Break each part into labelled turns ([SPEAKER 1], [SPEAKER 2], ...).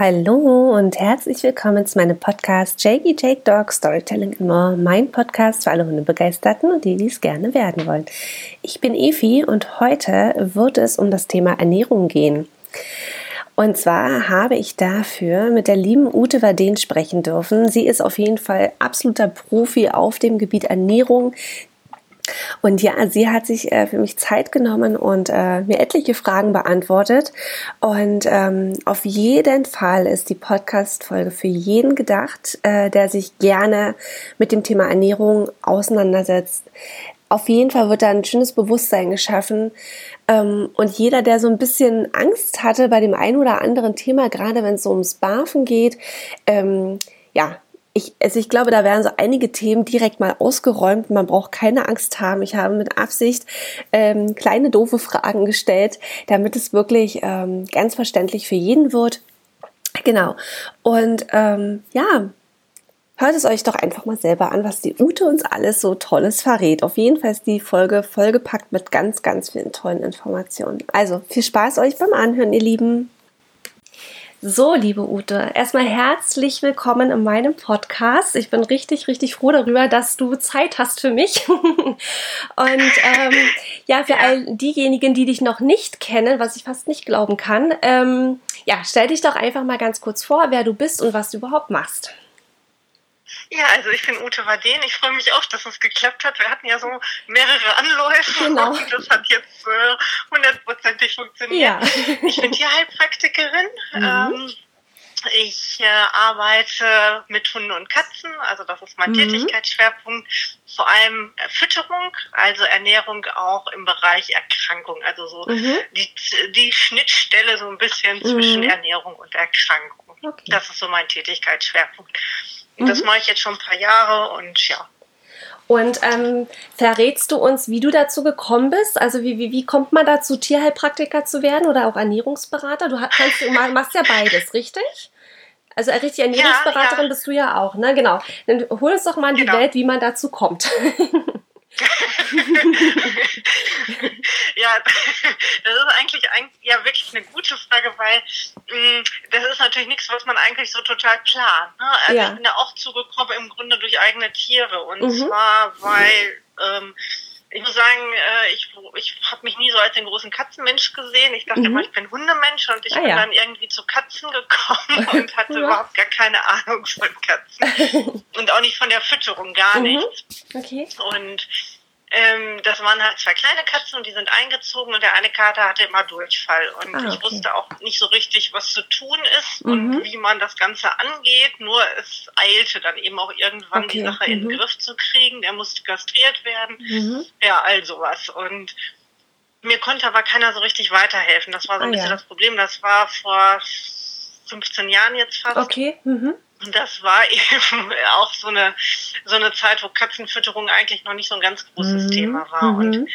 [SPEAKER 1] Hallo und herzlich willkommen zu meinem Podcast Jakey Jake Dog Storytelling and More, mein Podcast für alle Hundebegeisterten und die, die es gerne werden wollen. Ich bin Efi und heute wird es um das Thema Ernährung gehen. Und zwar habe ich dafür mit der lieben Ute Waden sprechen dürfen. Sie ist auf jeden Fall absoluter Profi auf dem Gebiet Ernährung. Und ja, sie hat sich äh, für mich Zeit genommen und äh, mir etliche Fragen beantwortet. Und ähm, auf jeden Fall ist die Podcast-Folge für jeden gedacht, äh, der sich gerne mit dem Thema Ernährung auseinandersetzt. Auf jeden Fall wird da ein schönes Bewusstsein geschaffen. Ähm, und jeder, der so ein bisschen Angst hatte bei dem einen oder anderen Thema, gerade wenn es so ums Barfen geht, ähm, ja, ich, also ich glaube, da werden so einige Themen direkt mal ausgeräumt. Man braucht keine Angst haben. Ich habe mit Absicht ähm, kleine doofe Fragen gestellt, damit es wirklich ähm, ganz verständlich für jeden wird. Genau. Und ähm, ja, hört es euch doch einfach mal selber an, was die Ute uns alles so Tolles verrät. Auf jeden Fall ist die Folge vollgepackt mit ganz, ganz vielen tollen Informationen. Also viel Spaß euch beim Anhören, ihr Lieben. So, liebe Ute, erstmal herzlich willkommen in meinem Podcast. Ich bin richtig, richtig froh darüber, dass du Zeit hast für mich. Und ähm, ja, für all diejenigen, die dich noch nicht kennen, was ich fast nicht glauben kann, ähm, ja, stell dich doch einfach mal ganz kurz vor, wer du bist und was du überhaupt machst.
[SPEAKER 2] Ja, also ich bin Ute Waden. Ich freue mich auch, dass es geklappt hat. Wir hatten ja so mehrere Anläufe genau. und das hat jetzt äh, hundertprozentig äh, funktioniert. Ja. Ich bin Tierheilpraktikerin. Mhm. Ähm, ich äh, arbeite mit Hunden und Katzen, also das ist mein mhm. Tätigkeitsschwerpunkt. Vor allem Fütterung, also Ernährung auch im Bereich Erkrankung, also so mhm. die, die Schnittstelle so ein bisschen zwischen mhm. Ernährung und Erkrankung. Okay. Das ist so mein Tätigkeitsschwerpunkt. Mhm. das mache ich jetzt schon ein paar Jahre und ja.
[SPEAKER 1] Und ähm, verrätst du uns, wie du dazu gekommen bist? Also wie, wie, wie kommt man dazu, Tierheilpraktiker zu werden oder auch Ernährungsberater? Du kannst, du machst ja beides, richtig? Also richtig Ernährungsberaterin ja, ja. bist du ja auch, ne? Genau. Dann hol uns doch mal in die genau. Welt, wie man dazu kommt.
[SPEAKER 2] ja, das ist eigentlich ein, ja wirklich eine gute Frage, weil mh, mm, das ist natürlich nichts, was man eigentlich so total plant. Ne? Also ja. ich bin ja auch zugekommen im Grunde durch eigene Tiere und mhm. zwar weil ähm, ich muss sagen, äh, ich, ich habe mich nie so als den großen Katzenmensch gesehen. Ich dachte mhm. immer, ich bin Hundemensch und ich ah, bin ja. dann irgendwie zu Katzen gekommen und hatte ja. überhaupt gar keine Ahnung von Katzen. und auch nicht von der Fütterung, gar mhm. nichts. Okay. Und ähm, das waren halt zwei kleine Katzen und die sind eingezogen und der eine Kater hatte immer Durchfall. Und ah, okay. ich wusste auch nicht so richtig, was zu tun ist mhm. und wie man das Ganze angeht. Nur es eilte dann eben auch irgendwann okay. die Sache mhm. in den mhm. Griff zu kriegen. Der musste kastriert werden. Mhm. Ja, all sowas. Und mir konnte aber keiner so richtig weiterhelfen. Das war so ein ah, bisschen ja. das Problem. Das war vor 15 Jahren jetzt fast.
[SPEAKER 1] Okay. Mhm.
[SPEAKER 2] Und das war eben auch so eine, so eine Zeit, wo Katzenfütterung eigentlich noch nicht so ein ganz großes mhm. Thema war. Und mhm.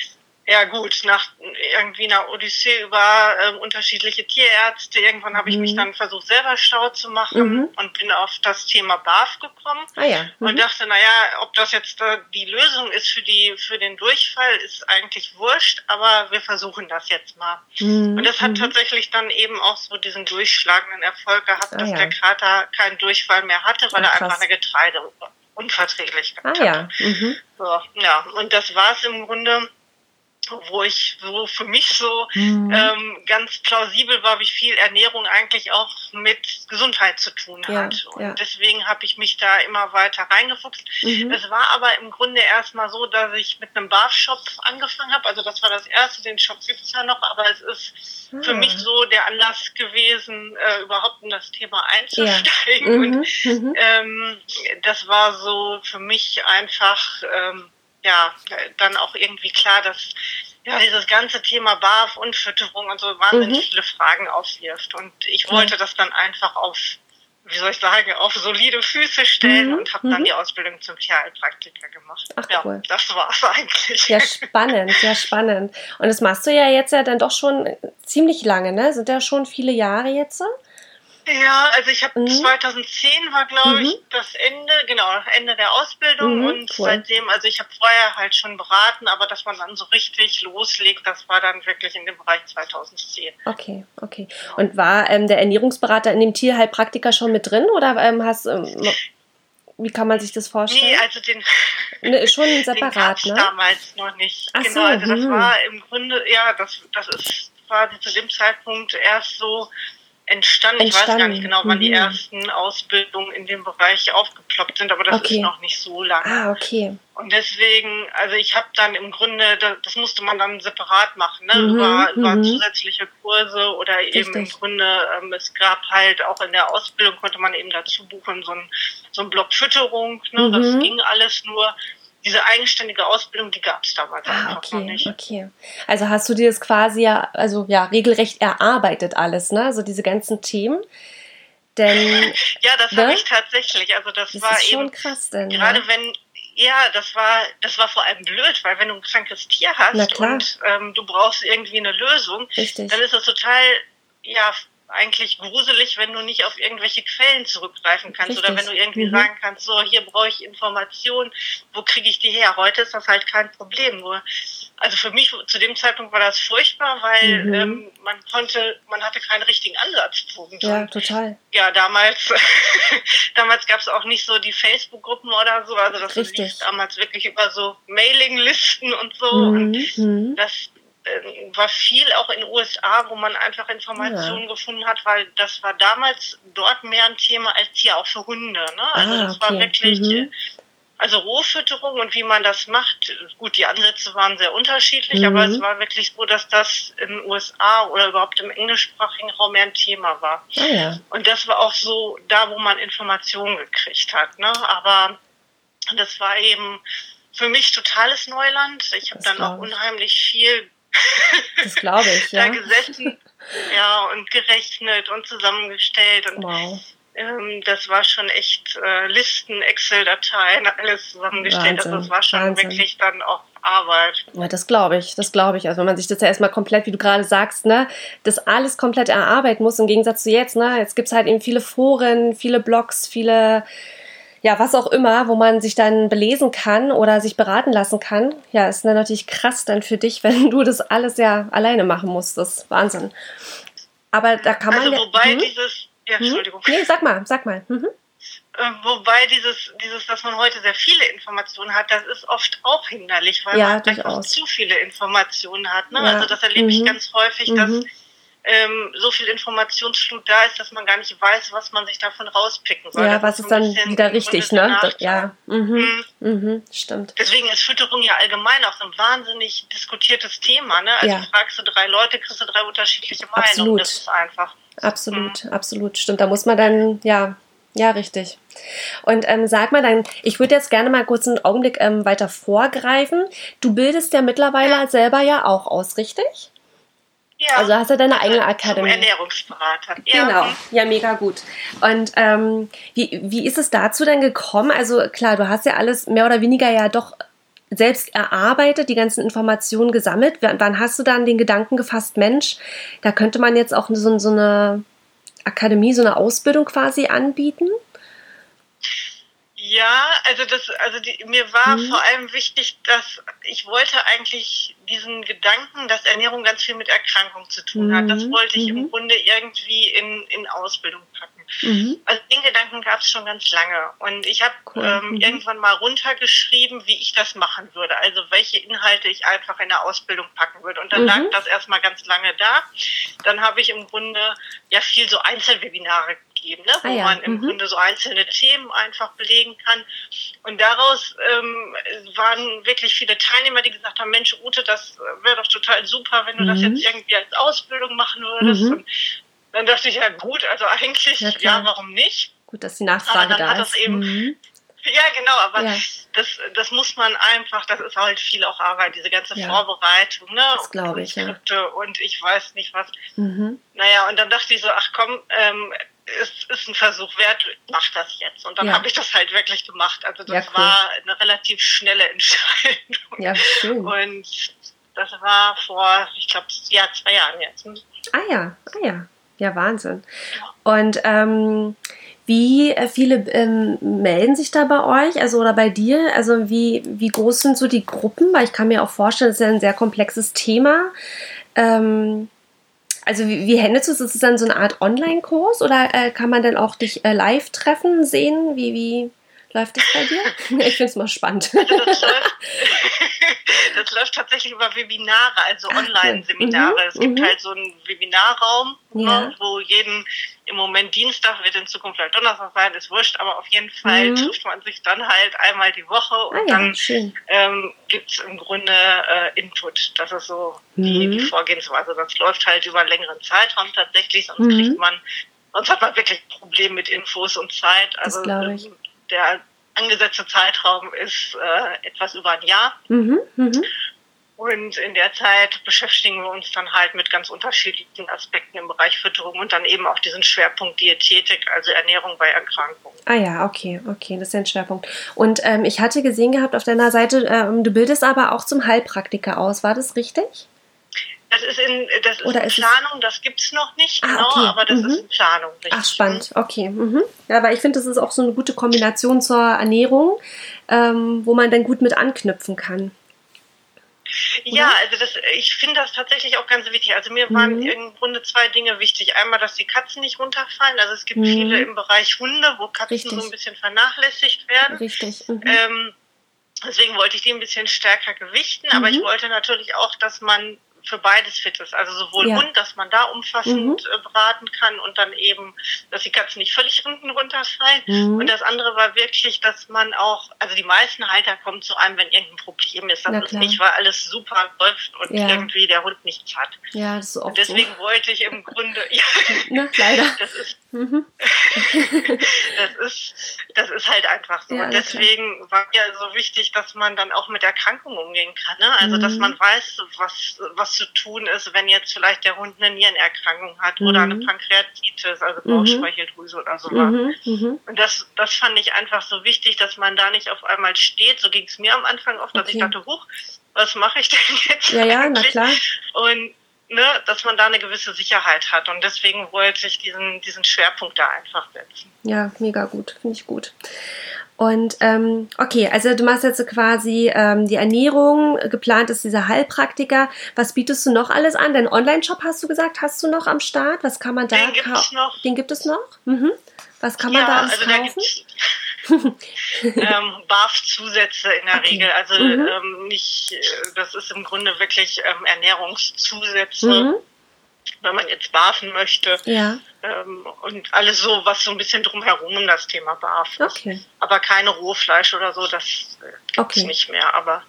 [SPEAKER 2] Ja gut, nach irgendwie einer Odyssee über äh, unterschiedliche Tierärzte, irgendwann habe ich mich mhm. dann versucht, selber schlau zu machen mhm. und bin auf das Thema BAF gekommen ah, ja. mhm. und dachte, naja, ob das jetzt äh, die Lösung ist für die für den Durchfall, ist eigentlich wurscht, aber wir versuchen das jetzt mal. Mhm. Und das hat mhm. tatsächlich dann eben auch so diesen durchschlagenden Erfolg gehabt, ah, dass ja. der Krater keinen Durchfall mehr hatte, weil Ach, er einfach eine Getreideunverträglichkeit ah, hatte. Ja. Mhm. So, ja, und das war es im Grunde wo ich so für mich so mhm. ähm, ganz plausibel war, wie viel Ernährung eigentlich auch mit Gesundheit zu tun hat. Ja, und ja. deswegen habe ich mich da immer weiter reingefuchst. Mhm. Es war aber im Grunde erstmal so, dass ich mit einem Barf-Shop angefangen habe. Also das war das erste, den Shop gibt es ja noch, aber es ist mhm. für mich so der Anlass gewesen, äh, überhaupt in das Thema einzusteigen. Ja. Und mhm. Mhm. ähm, das war so für mich einfach ähm, ja, dann auch irgendwie klar, dass ja, dieses ganze Thema BAF und Fütterung und so wahnsinnig mhm. viele Fragen aufwirft. Und ich wollte das dann einfach auf, wie soll ich sagen, auf solide Füße stellen mhm. und habe dann mhm. die Ausbildung zum Tierheilpraktiker gemacht. Ach, ja, cool. das war's eigentlich.
[SPEAKER 1] Ja, spannend, sehr spannend. Und das machst du ja jetzt ja dann doch schon ziemlich lange, ne? Sind ja schon viele Jahre jetzt?
[SPEAKER 2] Ja, also ich habe mhm. 2010 war glaube ich mhm. das Ende, genau, Ende der Ausbildung mhm, und cool. seitdem, also ich habe vorher halt schon beraten, aber dass man dann so richtig loslegt, das war dann wirklich in dem Bereich 2010.
[SPEAKER 1] Okay, okay. Und war ähm, der Ernährungsberater in dem Tierheilpraktiker schon mit drin oder ähm, hast ähm, wie kann man sich das vorstellen? Nee,
[SPEAKER 2] also den
[SPEAKER 1] ne, schon separat,
[SPEAKER 2] den ne? damals noch nicht. Ach genau, so, also das hm. war im Grunde, ja, das, das ist quasi zu dem Zeitpunkt erst so entstanden. Ich weiß gar nicht genau, wann mhm. die ersten Ausbildungen in dem Bereich aufgeploppt sind, aber das okay. ist noch nicht so lange.
[SPEAKER 1] Ah, okay.
[SPEAKER 2] Und deswegen, also ich habe dann im Grunde, das musste man dann separat machen, ne? Mhm, über, über mhm. zusätzliche Kurse oder Richtig. eben im Grunde, ähm, es gab halt auch in der Ausbildung konnte man eben dazu buchen, so ein, so ein Block Fütterung, ne? das mhm. ging alles nur diese eigenständige Ausbildung, die gab es damals ah, einfach
[SPEAKER 1] okay,
[SPEAKER 2] noch nicht.
[SPEAKER 1] Okay. Also hast du dir das quasi ja, also ja, regelrecht erarbeitet alles, ne? Also diese ganzen Themen. Denn,
[SPEAKER 2] ja, das ne? habe ich tatsächlich. Also das,
[SPEAKER 1] das
[SPEAKER 2] war
[SPEAKER 1] ist
[SPEAKER 2] schon
[SPEAKER 1] eben krass denn,
[SPEAKER 2] gerade ne? wenn ja, das war das war vor allem blöd, weil wenn du ein krankes Tier hast und ähm, du brauchst irgendwie eine Lösung, Richtig. dann ist das total ja eigentlich gruselig, wenn du nicht auf irgendwelche Quellen zurückgreifen kannst Richtig. oder wenn du irgendwie mhm. sagen kannst, so hier brauche ich Informationen, wo kriege ich die her? Heute ist das halt kein Problem. Nur, also für mich zu dem Zeitpunkt war das furchtbar, weil mhm. ähm, man konnte, man hatte keinen richtigen Ansatzpunkt.
[SPEAKER 1] Ja, total.
[SPEAKER 2] Ja, damals, damals gab es auch nicht so die Facebook-Gruppen oder so, also das lief damals wirklich über so Mailinglisten und so. Mhm. Und
[SPEAKER 1] mhm.
[SPEAKER 2] das war viel auch in den USA, wo man einfach Informationen ja. gefunden hat, weil das war damals dort mehr ein Thema als hier auch für Hunde. Ne? Also ah, das okay. war wirklich, mhm. also Rohfütterung und wie man das macht, gut, die Ansätze waren sehr unterschiedlich, mhm. aber es war wirklich so, dass das in den USA oder überhaupt im englischsprachigen Raum mehr ein Thema war.
[SPEAKER 1] Ah, ja.
[SPEAKER 2] Und das war auch so da, wo man Informationen gekriegt hat. Ne? Aber das war eben für mich totales Neuland. Ich habe dann auch unheimlich viel
[SPEAKER 1] das glaube ich, ja.
[SPEAKER 2] da gesessen, ja, und gerechnet und zusammengestellt und
[SPEAKER 1] wow.
[SPEAKER 2] ähm, das war schon echt äh, Listen, Excel-Dateien, alles zusammengestellt. Wahnsinn, also das war schon Wahnsinn. wirklich dann auch Arbeit.
[SPEAKER 1] Ja, das glaube ich, das glaube ich. Also wenn man sich das ja erstmal komplett, wie du gerade sagst, ne, das alles komplett erarbeiten muss, im Gegensatz zu jetzt, ne? Jetzt gibt es halt eben viele Foren, viele Blogs, viele ja, was auch immer, wo man sich dann belesen kann oder sich beraten lassen kann. Ja, ist dann natürlich krass dann für dich, wenn du das alles ja alleine machen musst. Das ist Wahnsinn. Aber da kann man.
[SPEAKER 2] Also, wobei hm? dieses. Ja, hm? Entschuldigung.
[SPEAKER 1] Nee, sag mal, sag mal. Mhm.
[SPEAKER 2] Äh, wobei dieses, dieses, dass man heute sehr viele Informationen hat, das ist oft auch hinderlich, weil
[SPEAKER 1] ja,
[SPEAKER 2] man einfach zu viele Informationen hat. Ne? Ja. Also das erlebe ich mhm. ganz häufig, dass mhm ähm, so viel Informationsflut da ist, dass man gar nicht weiß, was man sich davon rauspicken soll.
[SPEAKER 1] Ja, was ist dann wieder richtig, ne? Ja, mhm. Mhm. mhm. stimmt.
[SPEAKER 2] Deswegen ist Fütterung ja allgemein auch so ein wahnsinnig diskutiertes Thema, ne? Also ja. fragst du drei Leute, kriegst du drei unterschiedliche Meinungen. Absolut. Das ist einfach.
[SPEAKER 1] Absolut, mhm. absolut, stimmt. Da muss man dann, ja, ja, richtig. Und ähm, sag mal dann, ich würde jetzt gerne mal kurz einen Augenblick ähm, weiter vorgreifen. Du bildest ja mittlerweile selber ja auch aus, richtig?
[SPEAKER 2] Ja.
[SPEAKER 1] Also hast du deine eigene Akademie.
[SPEAKER 2] Ernährungsberater.
[SPEAKER 1] Ja. Genau, ja, mega gut. Und ähm, wie, wie ist es dazu denn gekommen? Also klar, du hast ja alles mehr oder weniger ja doch selbst erarbeitet, die ganzen Informationen gesammelt. Wann hast du dann den Gedanken gefasst, Mensch, da könnte man jetzt auch so, so eine Akademie, so eine Ausbildung quasi anbieten?
[SPEAKER 2] Ja, also das, also die, mir war mhm. vor allem wichtig, dass ich wollte eigentlich diesen Gedanken, dass Ernährung ganz viel mit Erkrankung zu tun mhm. hat. Das mhm. wollte ich mhm. im Grunde irgendwie in, in Ausbildung packen. Mhm. Also den Gedanken gab es schon ganz lange. Und ich habe cool. ähm, mhm. irgendwann mal runtergeschrieben, wie ich das machen würde. Also welche Inhalte ich einfach in der Ausbildung packen würde. Und dann lag das erstmal ganz lange da. Dann habe ich im Grunde ja viel so Einzelwebinare gegeben, ne? wo ah, ja. man im mhm. Grunde so einzelne Themen einfach belegen kann. Und daraus ähm, waren wirklich viele Teilnehmer, die gesagt haben, Mensch, Ute, das wäre doch total super, wenn du mhm. das jetzt irgendwie als Ausbildung machen würdest. Mhm. Und dann dachte ich, ja gut, also eigentlich, ja, ja warum nicht?
[SPEAKER 1] Gut, dass die Nachfrage da ist.
[SPEAKER 2] Eben, mhm. Ja, genau, aber ja. Das, das muss man einfach, das ist halt viel auch Arbeit, diese ganze ja. Vorbereitung, ne?
[SPEAKER 1] Das glaube ich, ja.
[SPEAKER 2] Und ich weiß nicht was.
[SPEAKER 1] Mhm.
[SPEAKER 2] Naja, und dann dachte ich so, ach komm, ähm, es ist ein Versuch wert, mach das jetzt. Und dann ja. habe ich das halt wirklich gemacht. Also das ja, cool. war eine relativ schnelle Entscheidung.
[SPEAKER 1] Ja, schön.
[SPEAKER 2] Und das war vor, ich glaube, ja, zwei Jahren jetzt.
[SPEAKER 1] Ah ja, ah ja. Ja, Wahnsinn. Und ähm, wie äh, viele ähm, melden sich da bei euch, also oder bei dir? Also wie, wie groß sind so die Gruppen? Weil ich kann mir auch vorstellen, das ist ja ein sehr komplexes Thema. Ähm, also wie, wie handelst du es? Ist es dann so eine Art Online-Kurs oder äh, kann man dann auch dich äh, live treffen, sehen? Wie, wie läuft das bei dir? ich finde es mal spannend. Also das,
[SPEAKER 2] läuft, das, läuft, tatsächlich über Webinare, also Online-Seminare. Mhm. Es gibt mhm. halt so einen Webinarraum, ja. ne, wo jeden im Moment Dienstag wird in Zukunft halt Donnerstag sein, ist wurscht, aber auf jeden Fall mhm. trifft man sich dann halt einmal die Woche und ah, ja, dann ähm, gibt es im Grunde äh, Input. Das ist so mhm. die, die, Vorgehensweise. Das läuft halt über einen längeren Zeitraum tatsächlich, sonst mhm. kriegt man, sonst hat man wirklich Probleme mit Infos und Zeit. Also ähm, der angesetzte Zeitraum ist äh, etwas über ein Jahr. Mhm, mh. Und in der Zeit beschäftigen wir uns dann halt mit ganz unterschiedlichen Aspekten im Bereich Fütterung und dann eben auch diesen Schwerpunkt Diätetik, also Ernährung bei Erkrankungen.
[SPEAKER 1] Ah ja, okay, okay, das ist ja ein Schwerpunkt. Und ähm, ich hatte gesehen gehabt auf deiner Seite, ähm, du bildest aber auch zum Heilpraktiker aus, war das richtig?
[SPEAKER 2] Das ist in, das ist Oder in Planung, das gibt es noch nicht, ah, genau, okay. aber das mhm. ist in Planung.
[SPEAKER 1] Richtig. Ach, spannend, okay. Mhm. Ja, weil ich finde, das ist auch so eine gute Kombination zur Ernährung, ähm, wo man dann gut mit anknüpfen kann.
[SPEAKER 2] Ja, also das, ich finde das tatsächlich auch ganz wichtig. Also mir waren mhm. im Grunde zwei Dinge wichtig. Einmal, dass die Katzen nicht runterfallen. Also es gibt mhm. viele im Bereich Hunde, wo Katzen Richtig. so ein bisschen vernachlässigt werden. Richtig. Mhm. Ähm, deswegen wollte ich die ein bisschen stärker gewichten, aber ich mhm. wollte natürlich auch, dass man für beides fit ist. Also sowohl ja. Hund, dass man da umfassend mhm. Äh, beraten kann und dann eben, dass die Katzen nicht völlig hinten runterfallen. Mhm. Und das andere war wirklich, dass man auch, also die meisten Halter kommen zu einem, wenn irgendein Problem ist. Das ist nicht, weil alles super läuft und ja. irgendwie der Hund nichts hat. Ja, das ist auch Deswegen so. wollte ich im Grunde, ja, Na, leider. Das ist, mhm. das ist, das ist halt einfach so. Ja, und deswegen klar. war ja so wichtig, dass man dann auch mit Erkrankungen umgehen kann. Ne? Also, dass mhm. man weiß, was, was zu tun ist, wenn jetzt vielleicht der Hund eine Nierenerkrankung hat mhm. oder eine. Pankreatitis, also mhm. Bauchspeicheldrüse oder sowas. Mhm. mhm. Und das, das fand ich einfach so wichtig, dass man da nicht auf einmal steht. So ging es mir am Anfang oft, dass okay. ich dachte, huch, was mache ich denn jetzt? Ja, ja, na klar. Und ne, dass man da eine gewisse Sicherheit hat. Und deswegen wollte ich diesen, diesen Schwerpunkt da einfach setzen.
[SPEAKER 1] Ja, mega gut, finde ich gut. Und ähm, okay, also du machst jetzt quasi ähm, die Ernährung, geplant ist dieser Heilpraktiker. Was bietest du noch alles an? Dein Online-Shop hast du gesagt, hast du noch am Start? Was kann man da
[SPEAKER 2] Den gibt es noch.
[SPEAKER 1] Den gibt es noch? Mhm. Was kann man ja, da alles also kaufen?
[SPEAKER 2] ähm, BAF-Zusätze in der okay. Regel. Also mhm. ähm, nicht, äh, das ist im Grunde wirklich ähm, Ernährungszusätze. Mhm wenn man jetzt barfen möchte. Ja. Ähm, und alles so, was so ein bisschen drumherum um das Thema BAF okay. Aber keine Rohfleisch oder so, das äh, okay. ist nicht mehr. Aber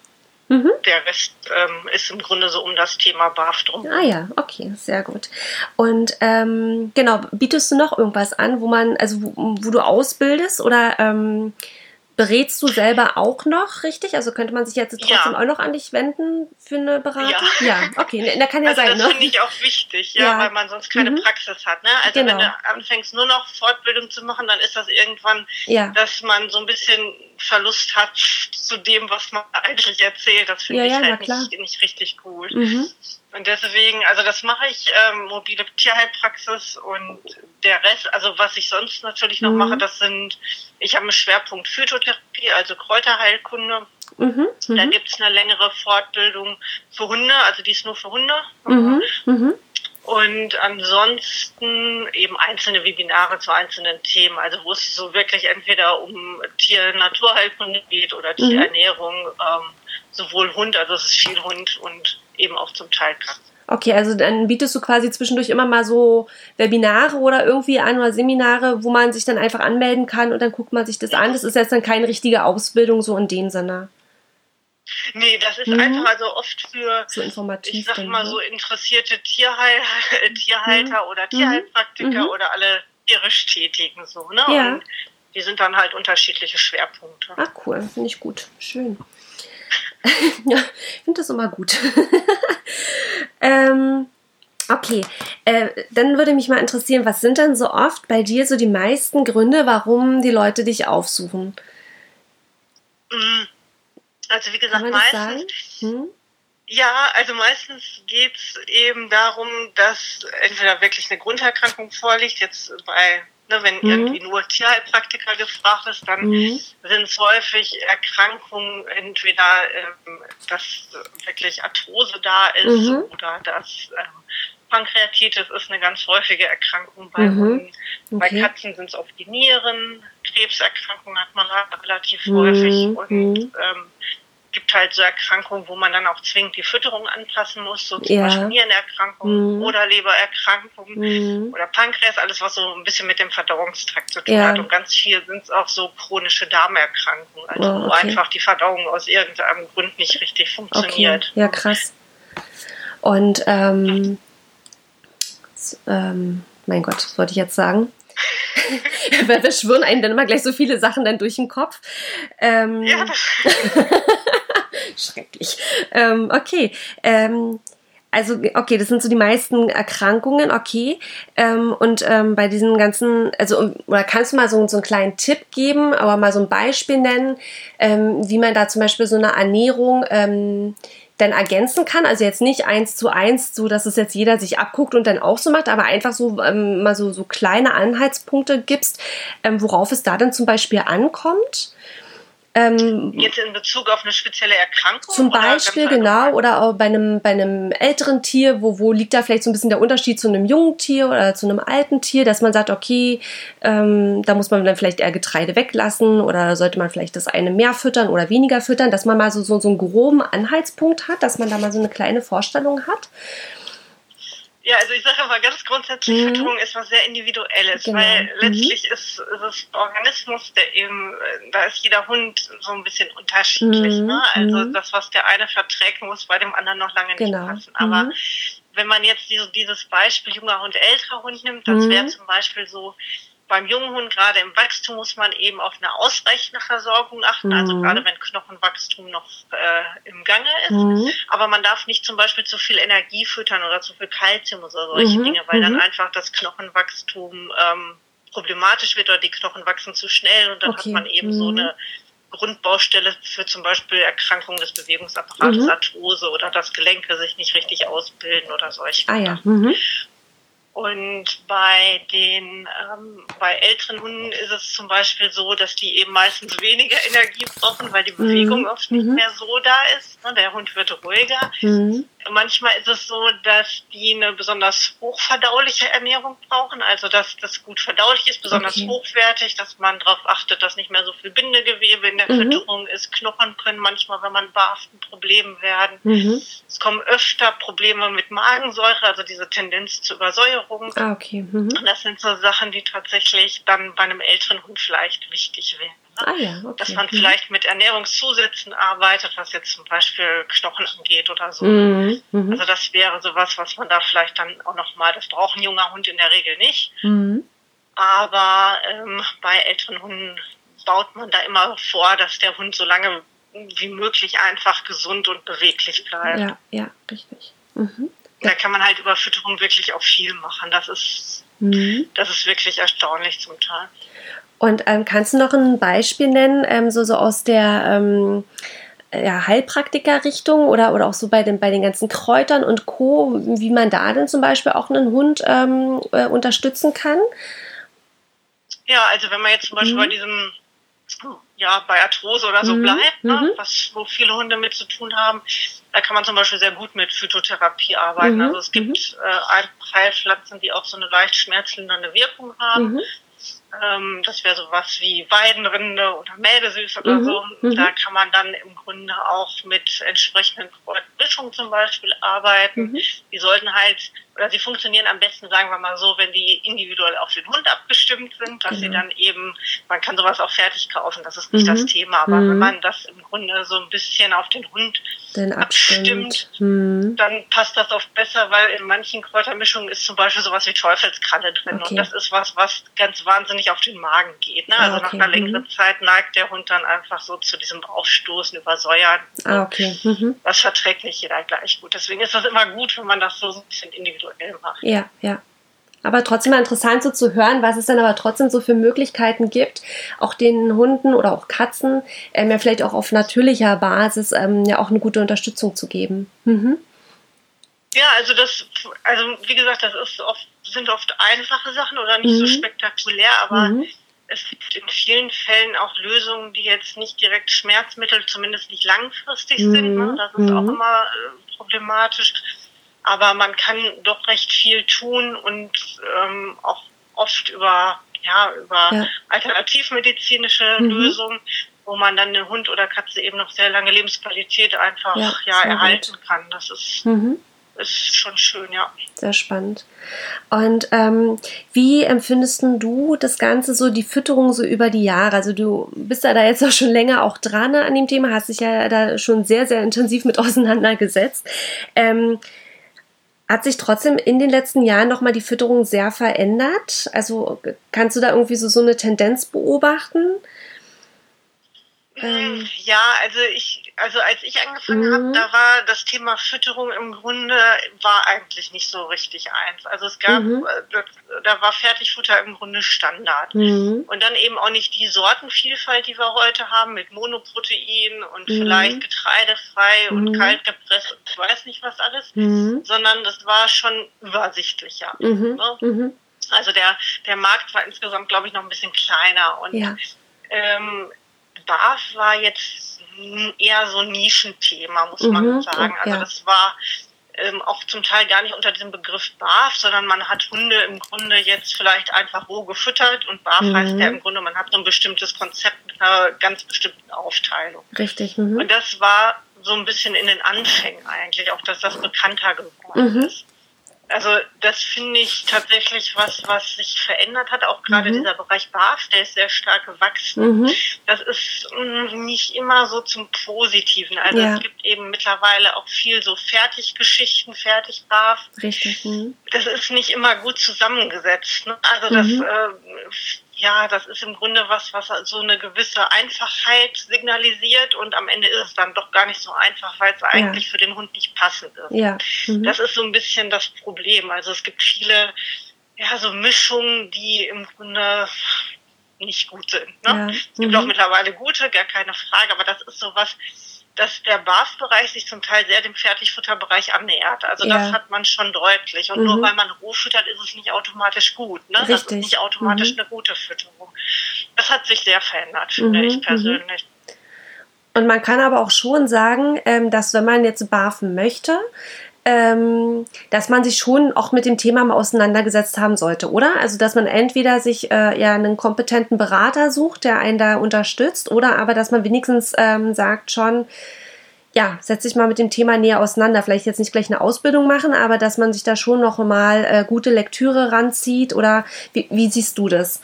[SPEAKER 2] mhm. der Rest ähm, ist im Grunde so um das Thema BAF drum.
[SPEAKER 1] Ah ja, okay, sehr gut. Und ähm, genau, bietest du noch irgendwas an, wo man, also wo, wo du ausbildest oder ähm, Berätst du selber auch noch, richtig? Also könnte man sich jetzt trotzdem ja. auch noch an dich wenden für eine Beratung? Ja, ja okay, da kann ja
[SPEAKER 2] also
[SPEAKER 1] sein.
[SPEAKER 2] Das ne? finde ich auch wichtig, ja, ja, weil man sonst keine mhm. Praxis hat. Ne? Also genau. wenn du anfängst nur noch Fortbildung zu machen, dann ist das irgendwann, ja. dass man so ein bisschen Verlust hat zu dem, was man eigentlich erzählt. Das finde ich halt nicht, nicht, richtig cool. Mhm. Und deswegen, also das mache ich, ähm, mobile Tierheilpraxis und der Rest, also was ich sonst natürlich noch mhm. mache, das sind, ich habe einen Schwerpunkt Phytotherapie, also Kräuterheilkunde. Mhm. Da mhm. gibt es eine längere Fortbildung für Hunde, also die ist nur für Hunde. Mhm. Mhm. Und ansonsten eben einzelne Webinare zu einzelnen Themen, also wo es so wirklich entweder um Tier-Naturheilkunde geht oder mhm. Tierernährung, ähm, sowohl Hund, also es ist viel Hund und eben auch zum Teil Katzen.
[SPEAKER 1] Okay, also dann bietest du quasi zwischendurch immer mal so Webinare oder irgendwie an oder Seminare, wo man sich dann einfach anmelden kann und dann guckt man sich das an. Das ist jetzt dann keine richtige Ausbildung so in dem Sinne.
[SPEAKER 2] Nee, das ist mhm. einfach also oft für, so informativ ich sag mal, ne? so interessierte Tierheil Tierhalter mhm. oder Tierheilpraktiker mhm. oder alle tierisch Tätigen so, ne? Ja. Und die sind dann halt unterschiedliche Schwerpunkte.
[SPEAKER 1] Ah, cool, finde ich gut. Schön. ja, ich finde das immer gut. ähm, okay, äh, dann würde mich mal interessieren, was sind denn so oft bei dir so die meisten Gründe, warum die Leute dich aufsuchen?
[SPEAKER 2] Mhm. Also wie gesagt, meistens. Hm? Ja, also meistens geht's eben darum, dass entweder wirklich eine Grunderkrankung vorliegt, jetzt bei Ne, wenn mhm. irgendwie nur Tierheilpraktiker gefragt ist, dann mhm. sind es häufig Erkrankungen, entweder ähm, dass wirklich Arthrose da ist mhm. oder dass ähm, Pankreatitis ist eine ganz häufige Erkrankung bei mhm. Hunden. Okay. Bei Katzen sind es oft die Nieren, Krebserkrankungen hat man relativ häufig mhm. und mhm. ähm, gibt halt so Erkrankungen, wo man dann auch zwingend die Fütterung anpassen muss, so zum ja. Beispiel Nierenerkrankungen mhm. oder Lebererkrankungen mhm. oder Pankreas, alles was so ein bisschen mit dem Verdauungstrakt zu tun ja. hat. Und ganz viel sind es auch so chronische Darmerkrankungen, also oh, okay. wo einfach die Verdauung aus irgendeinem Grund nicht richtig funktioniert.
[SPEAKER 1] Okay. Ja, krass. Und ähm, ähm, mein Gott, was wollte ich jetzt sagen? wir schwören einem dann immer gleich so viele Sachen dann durch den Kopf. Ähm, ja. schrecklich. Ähm, okay. Ähm, also, okay, das sind so die meisten Erkrankungen, okay. Ähm, und ähm, bei diesen ganzen, also, oder kannst du mal so, so einen kleinen Tipp geben, aber mal so ein Beispiel nennen, ähm, wie man da zum Beispiel so eine Ernährung ähm, dann ergänzen kann. Also jetzt nicht eins zu eins, so dass es jetzt jeder sich abguckt und dann auch so macht, aber einfach so ähm, mal so, so kleine Anhaltspunkte gibst, ähm, worauf es da dann zum Beispiel ankommt.
[SPEAKER 2] Ähm, Jetzt in Bezug auf eine spezielle Erkrankung?
[SPEAKER 1] Zum Beispiel, genau, oder auch bei einem, bei einem älteren Tier, wo, wo liegt da vielleicht so ein bisschen der Unterschied zu einem jungen Tier oder zu einem alten Tier, dass man sagt, okay, ähm, da muss man dann vielleicht eher Getreide weglassen oder sollte man vielleicht das eine mehr füttern oder weniger füttern, dass man mal so, so, so einen groben Anhaltspunkt hat, dass man da mal so eine kleine Vorstellung hat.
[SPEAKER 2] Ja, also ich sage immer ganz grundsätzlich, mhm. Fütterung ist was sehr Individuelles, genau. weil mhm. letztlich ist, ist es Organismus, der eben, da ist jeder Hund so ein bisschen unterschiedlich. Mhm. Ne? Also mhm. das, was der eine verträgt, muss bei dem anderen noch lange genau. nicht passen. Aber mhm. wenn man jetzt dieses Beispiel junger Hund, älterer Hund nimmt, das wäre zum Beispiel so, beim jungen Hund, gerade im Wachstum, muss man eben auf eine ausreichende Versorgung achten, also mhm. also gerade wenn Knochenwachstum noch äh, im Gange ist. Mhm. Aber man darf nicht zum Beispiel zu viel Energie füttern oder zu viel Kalzium oder solche mhm. Dinge, weil dann mhm. einfach das Knochenwachstum ähm, problematisch wird oder die Knochen wachsen zu schnell und dann okay. hat man eben so mhm. eine Grundbaustelle für zum Beispiel Erkrankungen des Bewegungsapparates, mhm. Arthrose oder dass Gelenke sich nicht richtig ausbilden oder solche.
[SPEAKER 1] Ah ja. Mhm.
[SPEAKER 2] Und bei den ähm, bei älteren Hunden ist es zum Beispiel so, dass die eben meistens weniger Energie brauchen, weil die Bewegung mhm. oft nicht mhm. mehr so da ist. Ne? Der Hund wird ruhiger. Mhm. Manchmal ist es so, dass die eine besonders hochverdauliche Ernährung brauchen, also dass das gut verdaulich ist, besonders okay. hochwertig, dass man darauf achtet, dass nicht mehr so viel Bindegewebe in der mhm. Fütterung ist. Knochen können manchmal, wenn man barft, ein Problem werden. Mhm. Es kommen öfter Probleme mit Magensäure, also diese Tendenz zur Übersäuerung.
[SPEAKER 1] Ah, okay. Mhm.
[SPEAKER 2] Und das sind so Sachen, die tatsächlich dann bei einem älteren Hund vielleicht wichtig wären.
[SPEAKER 1] Ah, ja, okay.
[SPEAKER 2] Dass man mhm. vielleicht mit Ernährungszusätzen arbeitet, was jetzt zum Beispiel Knochen angeht oder so. Mhm. Mhm. Also das wäre sowas, was man da vielleicht dann auch nochmal, das braucht ein junger Hund in der Regel nicht. Mhm. Aber ähm, bei älteren Hunden baut man da immer vor, dass der Hund so lange wie möglich einfach gesund und beweglich bleibt.
[SPEAKER 1] Ja, ja, richtig. Mhm.
[SPEAKER 2] Da kann man halt über Fütterung wirklich auch viel machen. Das ist, mhm. das ist wirklich erstaunlich zum Teil.
[SPEAKER 1] Und ähm, kannst du noch ein Beispiel nennen, ähm, so, so aus der ähm, ja, Heilpraktiker-Richtung oder, oder auch so bei den, bei den ganzen Kräutern und Co., wie man da denn zum Beispiel auch einen Hund ähm, äh, unterstützen kann?
[SPEAKER 2] Ja, also wenn man jetzt zum Beispiel mhm. bei diesem, ja, bei Arthrose oder so mhm. bleibt, ne, mhm. was, wo viele Hunde mit zu tun haben, da kann man zum Beispiel sehr gut mit Phytotherapie arbeiten. Mhm. Also es gibt mhm. äh, Heilpflanzen, die auch so eine leicht schmerzlindernde Wirkung haben. Mhm. Ähm, das wäre sowas wie Weidenrinde oder Mädesüß oder mhm. so. Mhm. Da kann man dann im Grunde auch mit entsprechenden Kräutermischungen zum Beispiel arbeiten. Mhm. Die sollten halt, oder sie funktionieren am besten, sagen wir mal so, wenn die individuell auf den Hund abgestimmt sind, dass mhm. sie dann eben, man kann sowas auch fertig kaufen, das ist nicht das mhm. Thema, aber wenn mhm. man das im Grunde so ein bisschen auf den Hund den abstimmt, abstimmt dann passt das oft besser, weil in manchen Kräutermischungen ist zum Beispiel sowas wie Teufelskralle drin okay. und das ist was, was ganz wahnsinnig auf den Magen geht. Ne? Also ah, okay. nach einer längeren mhm. Zeit neigt der Hund dann einfach so zu diesem Aufstoßen, Übersäuern.
[SPEAKER 1] Ah, okay. Mhm.
[SPEAKER 2] Das verträgt nicht jeder gleich gut. Deswegen ist das immer gut, wenn man das so ein bisschen individuell macht.
[SPEAKER 1] Ja, ja. Aber trotzdem mal interessant so zu hören, was es dann aber trotzdem so für Möglichkeiten gibt, auch den Hunden oder auch Katzen ähm, ja vielleicht auch auf natürlicher Basis ähm, ja auch eine gute Unterstützung zu geben. Mhm.
[SPEAKER 2] Ja, also das, also wie gesagt, das ist oft, sind oft einfache Sachen oder nicht mhm. so spektakulär, aber mhm. es gibt in vielen Fällen auch Lösungen, die jetzt nicht direkt Schmerzmittel, zumindest nicht langfristig mhm. sind. Ne? Das ist auch mhm. immer äh, problematisch. Aber man kann doch recht viel tun und ähm, auch oft über, ja, über ja. alternativmedizinische mhm. Lösungen, wo man dann den Hund oder Katze eben noch sehr lange Lebensqualität einfach ja, ja erhalten gut. kann. Das ist mhm ist schon schön, ja.
[SPEAKER 1] Sehr spannend. Und ähm, wie empfindest du das Ganze so, die Fütterung so über die Jahre? Also du bist ja da jetzt auch schon länger auch dran an dem Thema, hast dich ja da schon sehr, sehr intensiv mit auseinandergesetzt. Ähm, hat sich trotzdem in den letzten Jahren nochmal die Fütterung sehr verändert? Also kannst du da irgendwie so, so eine Tendenz beobachten?
[SPEAKER 2] Ähm, ja, also ich, also als ich angefangen habe, mhm. da war das Thema Fütterung im Grunde war eigentlich nicht so richtig eins. Also es gab, mhm. Äh, da war Fertigfutter im Grunde Standard. Mhm. Und dann eben auch nicht die Sortenvielfalt, die wir heute haben, mit Monoprotein und mhm. vielleicht getreidefrei und mhm. kalt gepresst und ich weiß nicht was alles, mhm. sondern das war schon übersichtlicher. Ne? Also der, der Markt war insgesamt, glaube ich, noch ein bisschen kleiner und ja. ähm, BAF war jetzt eher so ein Nischenthema, muss man mhm, sagen. Also ja. das war ähm, auch zum Teil gar nicht unter diesem Begriff BAF, sondern man hat Hunde im Grunde jetzt vielleicht einfach roh gefüttert und BAF mhm. heißt ja im Grunde, man hat so ein bestimmtes Konzept mit einer ganz bestimmten Aufteilung.
[SPEAKER 1] Richtig.
[SPEAKER 2] Mhm. Und das war so ein bisschen in den Anfängen eigentlich, auch dass das bekannter geworden mhm. ist. Also das finde ich tatsächlich was, was sich verändert hat. Auch gerade mhm. dieser Bereich BAF, der ist sehr stark gewachsen. Mhm. Das ist mm, nicht immer so zum Positiven. Also ja. es gibt eben mittlerweile auch viel so Fertiggeschichten, fertig BAF.
[SPEAKER 1] Richtig. Mhm.
[SPEAKER 2] Das ist nicht immer gut zusammengesetzt. Ne? Also das mhm. äh, ja, das ist im Grunde was, was so eine gewisse Einfachheit signalisiert und am Ende ist es dann doch gar nicht so einfach, weil es ja. eigentlich für den Hund nicht passend ist.
[SPEAKER 1] Ja.
[SPEAKER 2] Mhm. Das ist so ein bisschen das Problem. Also es gibt viele, ja, so Mischungen, die im Grunde nicht gut sind. Ne? Ja. Es gibt mhm. auch mittlerweile gute, gar keine Frage, aber das ist so was, dass der BAF-Bereich sich zum Teil sehr dem Fertigfutterbereich annähert. Also das hat man schon deutlich. Und mhm. nur weil man roh füttert, ist es nicht automatisch gut. Ne? Richtig. Das ist nicht automatisch mhm. eine gute Fütterung. Das hat sich sehr verändert, finde mhm. ich persönlich.
[SPEAKER 1] Und man kann aber auch schon sagen, ähm, dass wenn man jetzt barfen möchte, ähm, dass man sich schon auch mit dem Thema mal auseinandergesetzt haben sollte, oder? Also, dass man entweder sich äh, ja einen kompetenten Berater sucht, der einen da unterstützt, oder aber, dass man wenigstens ähm, sagt schon, ja, setz dich mal mit dem Thema näher auseinander. Vielleicht jetzt nicht gleich eine Ausbildung machen, aber dass man sich da schon noch mal äh, gute Lektüre ranzieht, oder wie, wie siehst du das?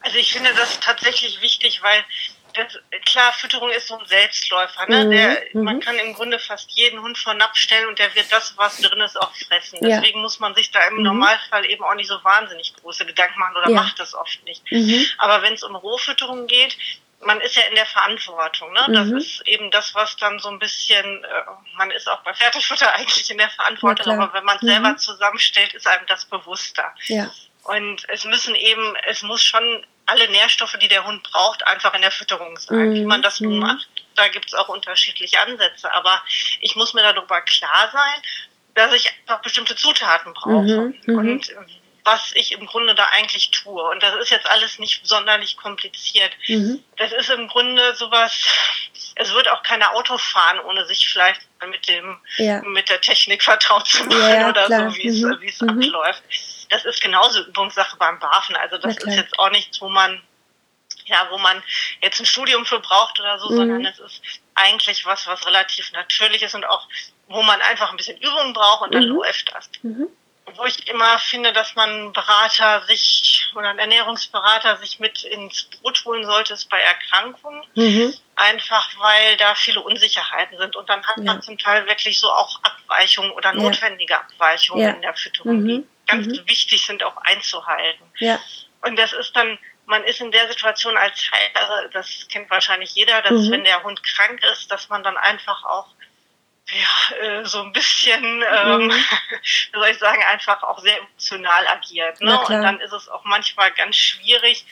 [SPEAKER 2] Also ich finde das tatsächlich wichtig, weil das, klar, Fütterung ist so ein Selbstläufer. Ne? Mhm. Der, man mhm. kann im Grunde fast jeden Hund vor Napf stellen und der wird das, was drin ist, auch fressen. Ja. Deswegen muss man sich da im mhm. Normalfall eben auch nicht so wahnsinnig große Gedanken machen oder ja. macht das oft nicht. Mhm. Aber wenn es um Rohfütterung geht, man ist ja in der Verantwortung. Ne? Das mhm. ist eben das, was dann so ein bisschen, äh, man ist auch bei Fertigfutter eigentlich in der Verantwortung, aber wenn man es selber mhm. zusammenstellt, ist einem das bewusster.
[SPEAKER 1] Ja.
[SPEAKER 2] Und es müssen eben, es muss schon alle Nährstoffe, die der Hund braucht, einfach in der Fütterung sein. Mhm. Wie man das nun mhm. macht, da gibt es auch unterschiedliche Ansätze. Aber ich muss mir darüber klar sein, dass ich einfach bestimmte Zutaten brauche. Mhm. mhm. Und was ich im Grunde da eigentlich tue. Und das ist jetzt alles nicht sonderlich kompliziert. Mhm. Das ist im Grunde sowas, es wird auch keine Auto fahren, ohne sich vielleicht mit dem, ja. mit der Technik vertraut zu machen ja, oder klar. so, wie es, mhm. wie es mhm. abläuft das ist genauso Übungssache beim BAFen. Also das ist jetzt auch nichts, wo man ja, wo man jetzt ein Studium für braucht oder so, mhm. sondern es ist eigentlich was, was relativ natürlich ist und auch, wo man einfach ein bisschen Übung braucht und dann mhm. läuft das. Mhm. Wo ich immer finde, dass man Berater sich oder ein Ernährungsberater sich mit ins Boot holen sollte, ist bei Erkrankungen. Mhm. Einfach weil da viele Unsicherheiten sind. Und dann hat ja. man zum Teil wirklich so auch Abweichungen oder notwendige ja. Abweichungen ja. in der mhm ganz mhm. wichtig sind, auch einzuhalten.
[SPEAKER 1] Ja.
[SPEAKER 2] Und das ist dann, man ist in der Situation als Halter, das kennt wahrscheinlich jeder, dass mhm. wenn der Hund krank ist, dass man dann einfach auch ja, äh, so ein bisschen, ähm, mhm. wie soll ich sagen, einfach auch sehr emotional agiert. Ne? Und dann ist es auch manchmal ganz schwierig,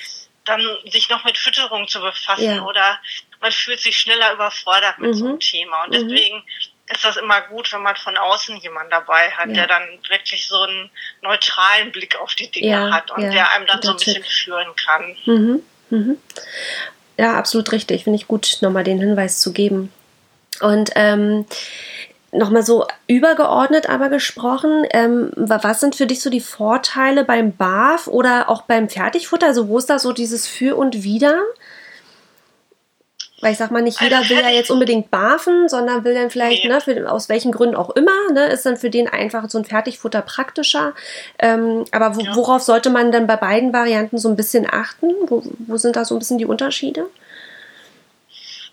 [SPEAKER 2] dann sich noch mit Fütterung zu befassen ja. oder man fühlt sich schneller überfordert mit mhm. so einem Thema. Und mhm. deswegen mhm. Ist das immer gut, wenn man von außen jemanden dabei hat, ja. der dann wirklich so einen neutralen Blick auf die Dinge ja, hat und der einem dann so ein bisschen führen kann.
[SPEAKER 1] Mhm. Mhm. Ja, absolut richtig. Finde ich gut, nochmal den Hinweis zu geben. Und ähm, nochmal so übergeordnet aber gesprochen, ähm, was sind für dich so die Vorteile beim BAF oder auch beim Fertigfutter? Also wo ist da so dieses Für und Wider? Weil ich sag mal, nicht jeder also will ja jetzt unbedingt barfen, sondern will dann vielleicht, nee. ne, für, aus welchen Gründen auch immer, ne, ist dann für den einfach so ein Fertigfutter praktischer. Ähm, aber wo, ja. worauf sollte man dann bei beiden Varianten so ein bisschen achten? Wo, wo sind da so ein bisschen die Unterschiede?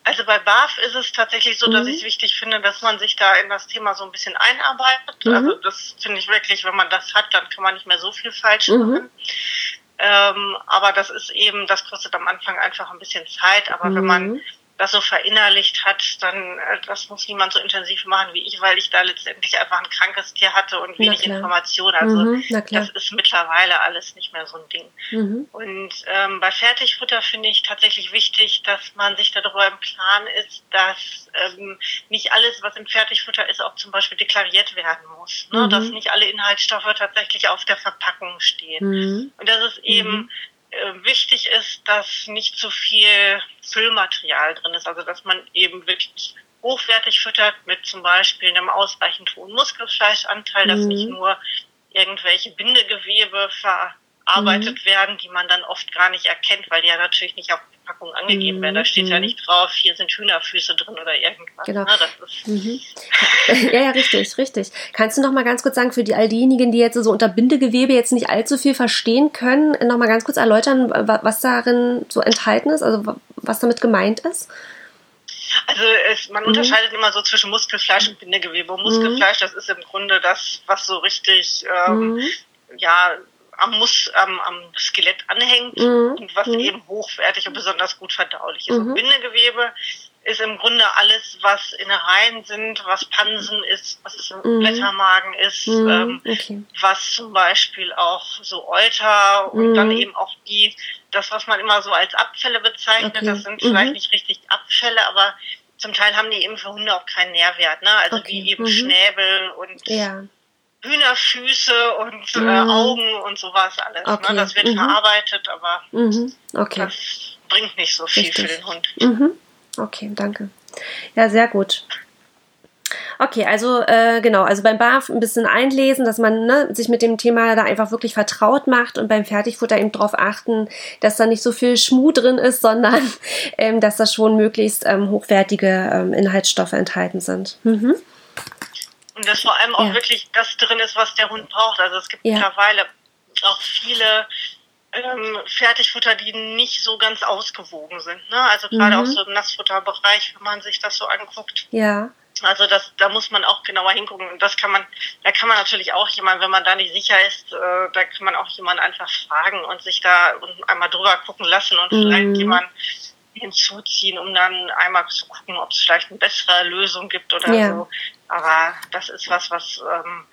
[SPEAKER 2] Also bei BAF ist es tatsächlich so, dass mhm. ich es wichtig finde, dass man sich da in das Thema so ein bisschen einarbeitet. Mhm. Also das finde ich wirklich, wenn man das hat, dann kann man nicht mehr so viel falsch mhm. machen. Ähm, aber das ist eben, das kostet am Anfang einfach ein bisschen Zeit. Aber wenn man mhm das so verinnerlicht hat, dann äh, das muss niemand so intensiv machen wie ich, weil ich da letztendlich einfach ein krankes Tier hatte und wenig Information. Also mhm, das ist mittlerweile alles nicht mehr so ein Ding. Mhm. Und ähm, bei Fertigfutter finde ich tatsächlich wichtig, dass man sich darüber im Klaren ist, dass ähm, nicht alles, was im Fertigfutter ist, auch zum Beispiel deklariert werden muss. Ne? Mhm. Dass nicht alle Inhaltsstoffe tatsächlich auf der Verpackung stehen. Mhm. Und das ist eben mhm. Wichtig ist, dass nicht zu viel Füllmaterial drin ist, also dass man eben wirklich hochwertig füttert mit zum Beispiel einem ausreichend hohen Muskelfleischanteil, mhm. dass nicht nur irgendwelche Bindegewebe verarbeitet mhm. werden, die man dann oft gar nicht erkennt, weil die ja natürlich nicht auf Packung angegeben mhm. werden. Da steht ja mhm. nicht drauf, hier sind Hühnerfüße drin oder irgendwas. Genau. Ne?
[SPEAKER 1] Mhm. ja, ja, richtig, richtig. Kannst du noch mal ganz kurz sagen, für die, all diejenigen, die jetzt so unter Bindegewebe jetzt nicht allzu viel verstehen können, noch mal ganz kurz erläutern, was darin so enthalten ist, also was damit gemeint ist?
[SPEAKER 2] Also es, man mhm. unterscheidet immer so zwischen Muskelfleisch und Bindegewebe. Und Muskelfleisch, das ist im Grunde das, was so richtig ähm, mhm. ja am, Mus am, am Skelett anhängt mhm. und was mhm. eben hochwertig und besonders gut verdaulich ist. Mhm. Und Bindegewebe ist im Grunde alles, was Innereien sind, was Pansen ist, was mhm. Blättermagen ist, mhm. ähm, okay. was zum Beispiel auch so Euter und dann mhm. eben auch die, das, was man immer so als Abfälle bezeichnet, okay. das sind vielleicht nicht richtig Abfälle, aber zum Teil haben die eben für Hunde auch keinen Nährwert, ne? Also okay. wie eben Schnäbel und ja. Hühnerfüße und äh, mhm. äh, Augen und sowas alles. Ne? Okay. Ne? Das wird mhm. verarbeitet, aber mhm. okay. das bringt nicht so viel Richtig. für den Hund.
[SPEAKER 1] Mhm. Okay, danke. Ja, sehr gut. Okay, also äh, genau, also beim BAF ein bisschen einlesen, dass man ne, sich mit dem Thema da einfach wirklich vertraut macht und beim Fertigfutter eben darauf achten, dass da nicht so viel Schmuh drin ist, sondern ähm, dass da schon möglichst ähm, hochwertige ähm, Inhaltsstoffe enthalten sind. Mhm.
[SPEAKER 2] Und dass vor allem auch ja. wirklich das drin ist, was der Hund braucht. Also es gibt ja. mittlerweile auch viele ähm, Fertigfutter, die nicht so ganz ausgewogen sind. Ne? Also gerade mhm. auch so im Nassfutterbereich, wenn man sich das so anguckt. Ja. Also das, da muss man auch genauer hingucken. Und das kann man, da kann man natürlich auch jemand, wenn man da nicht sicher ist, äh, da kann man auch jemanden einfach fragen und sich da einmal drüber gucken lassen und mhm. vielleicht jemand hinzuziehen, um dann einmal zu gucken, ob es vielleicht eine bessere Lösung gibt oder ja. so. Aber das ist was, was ähm,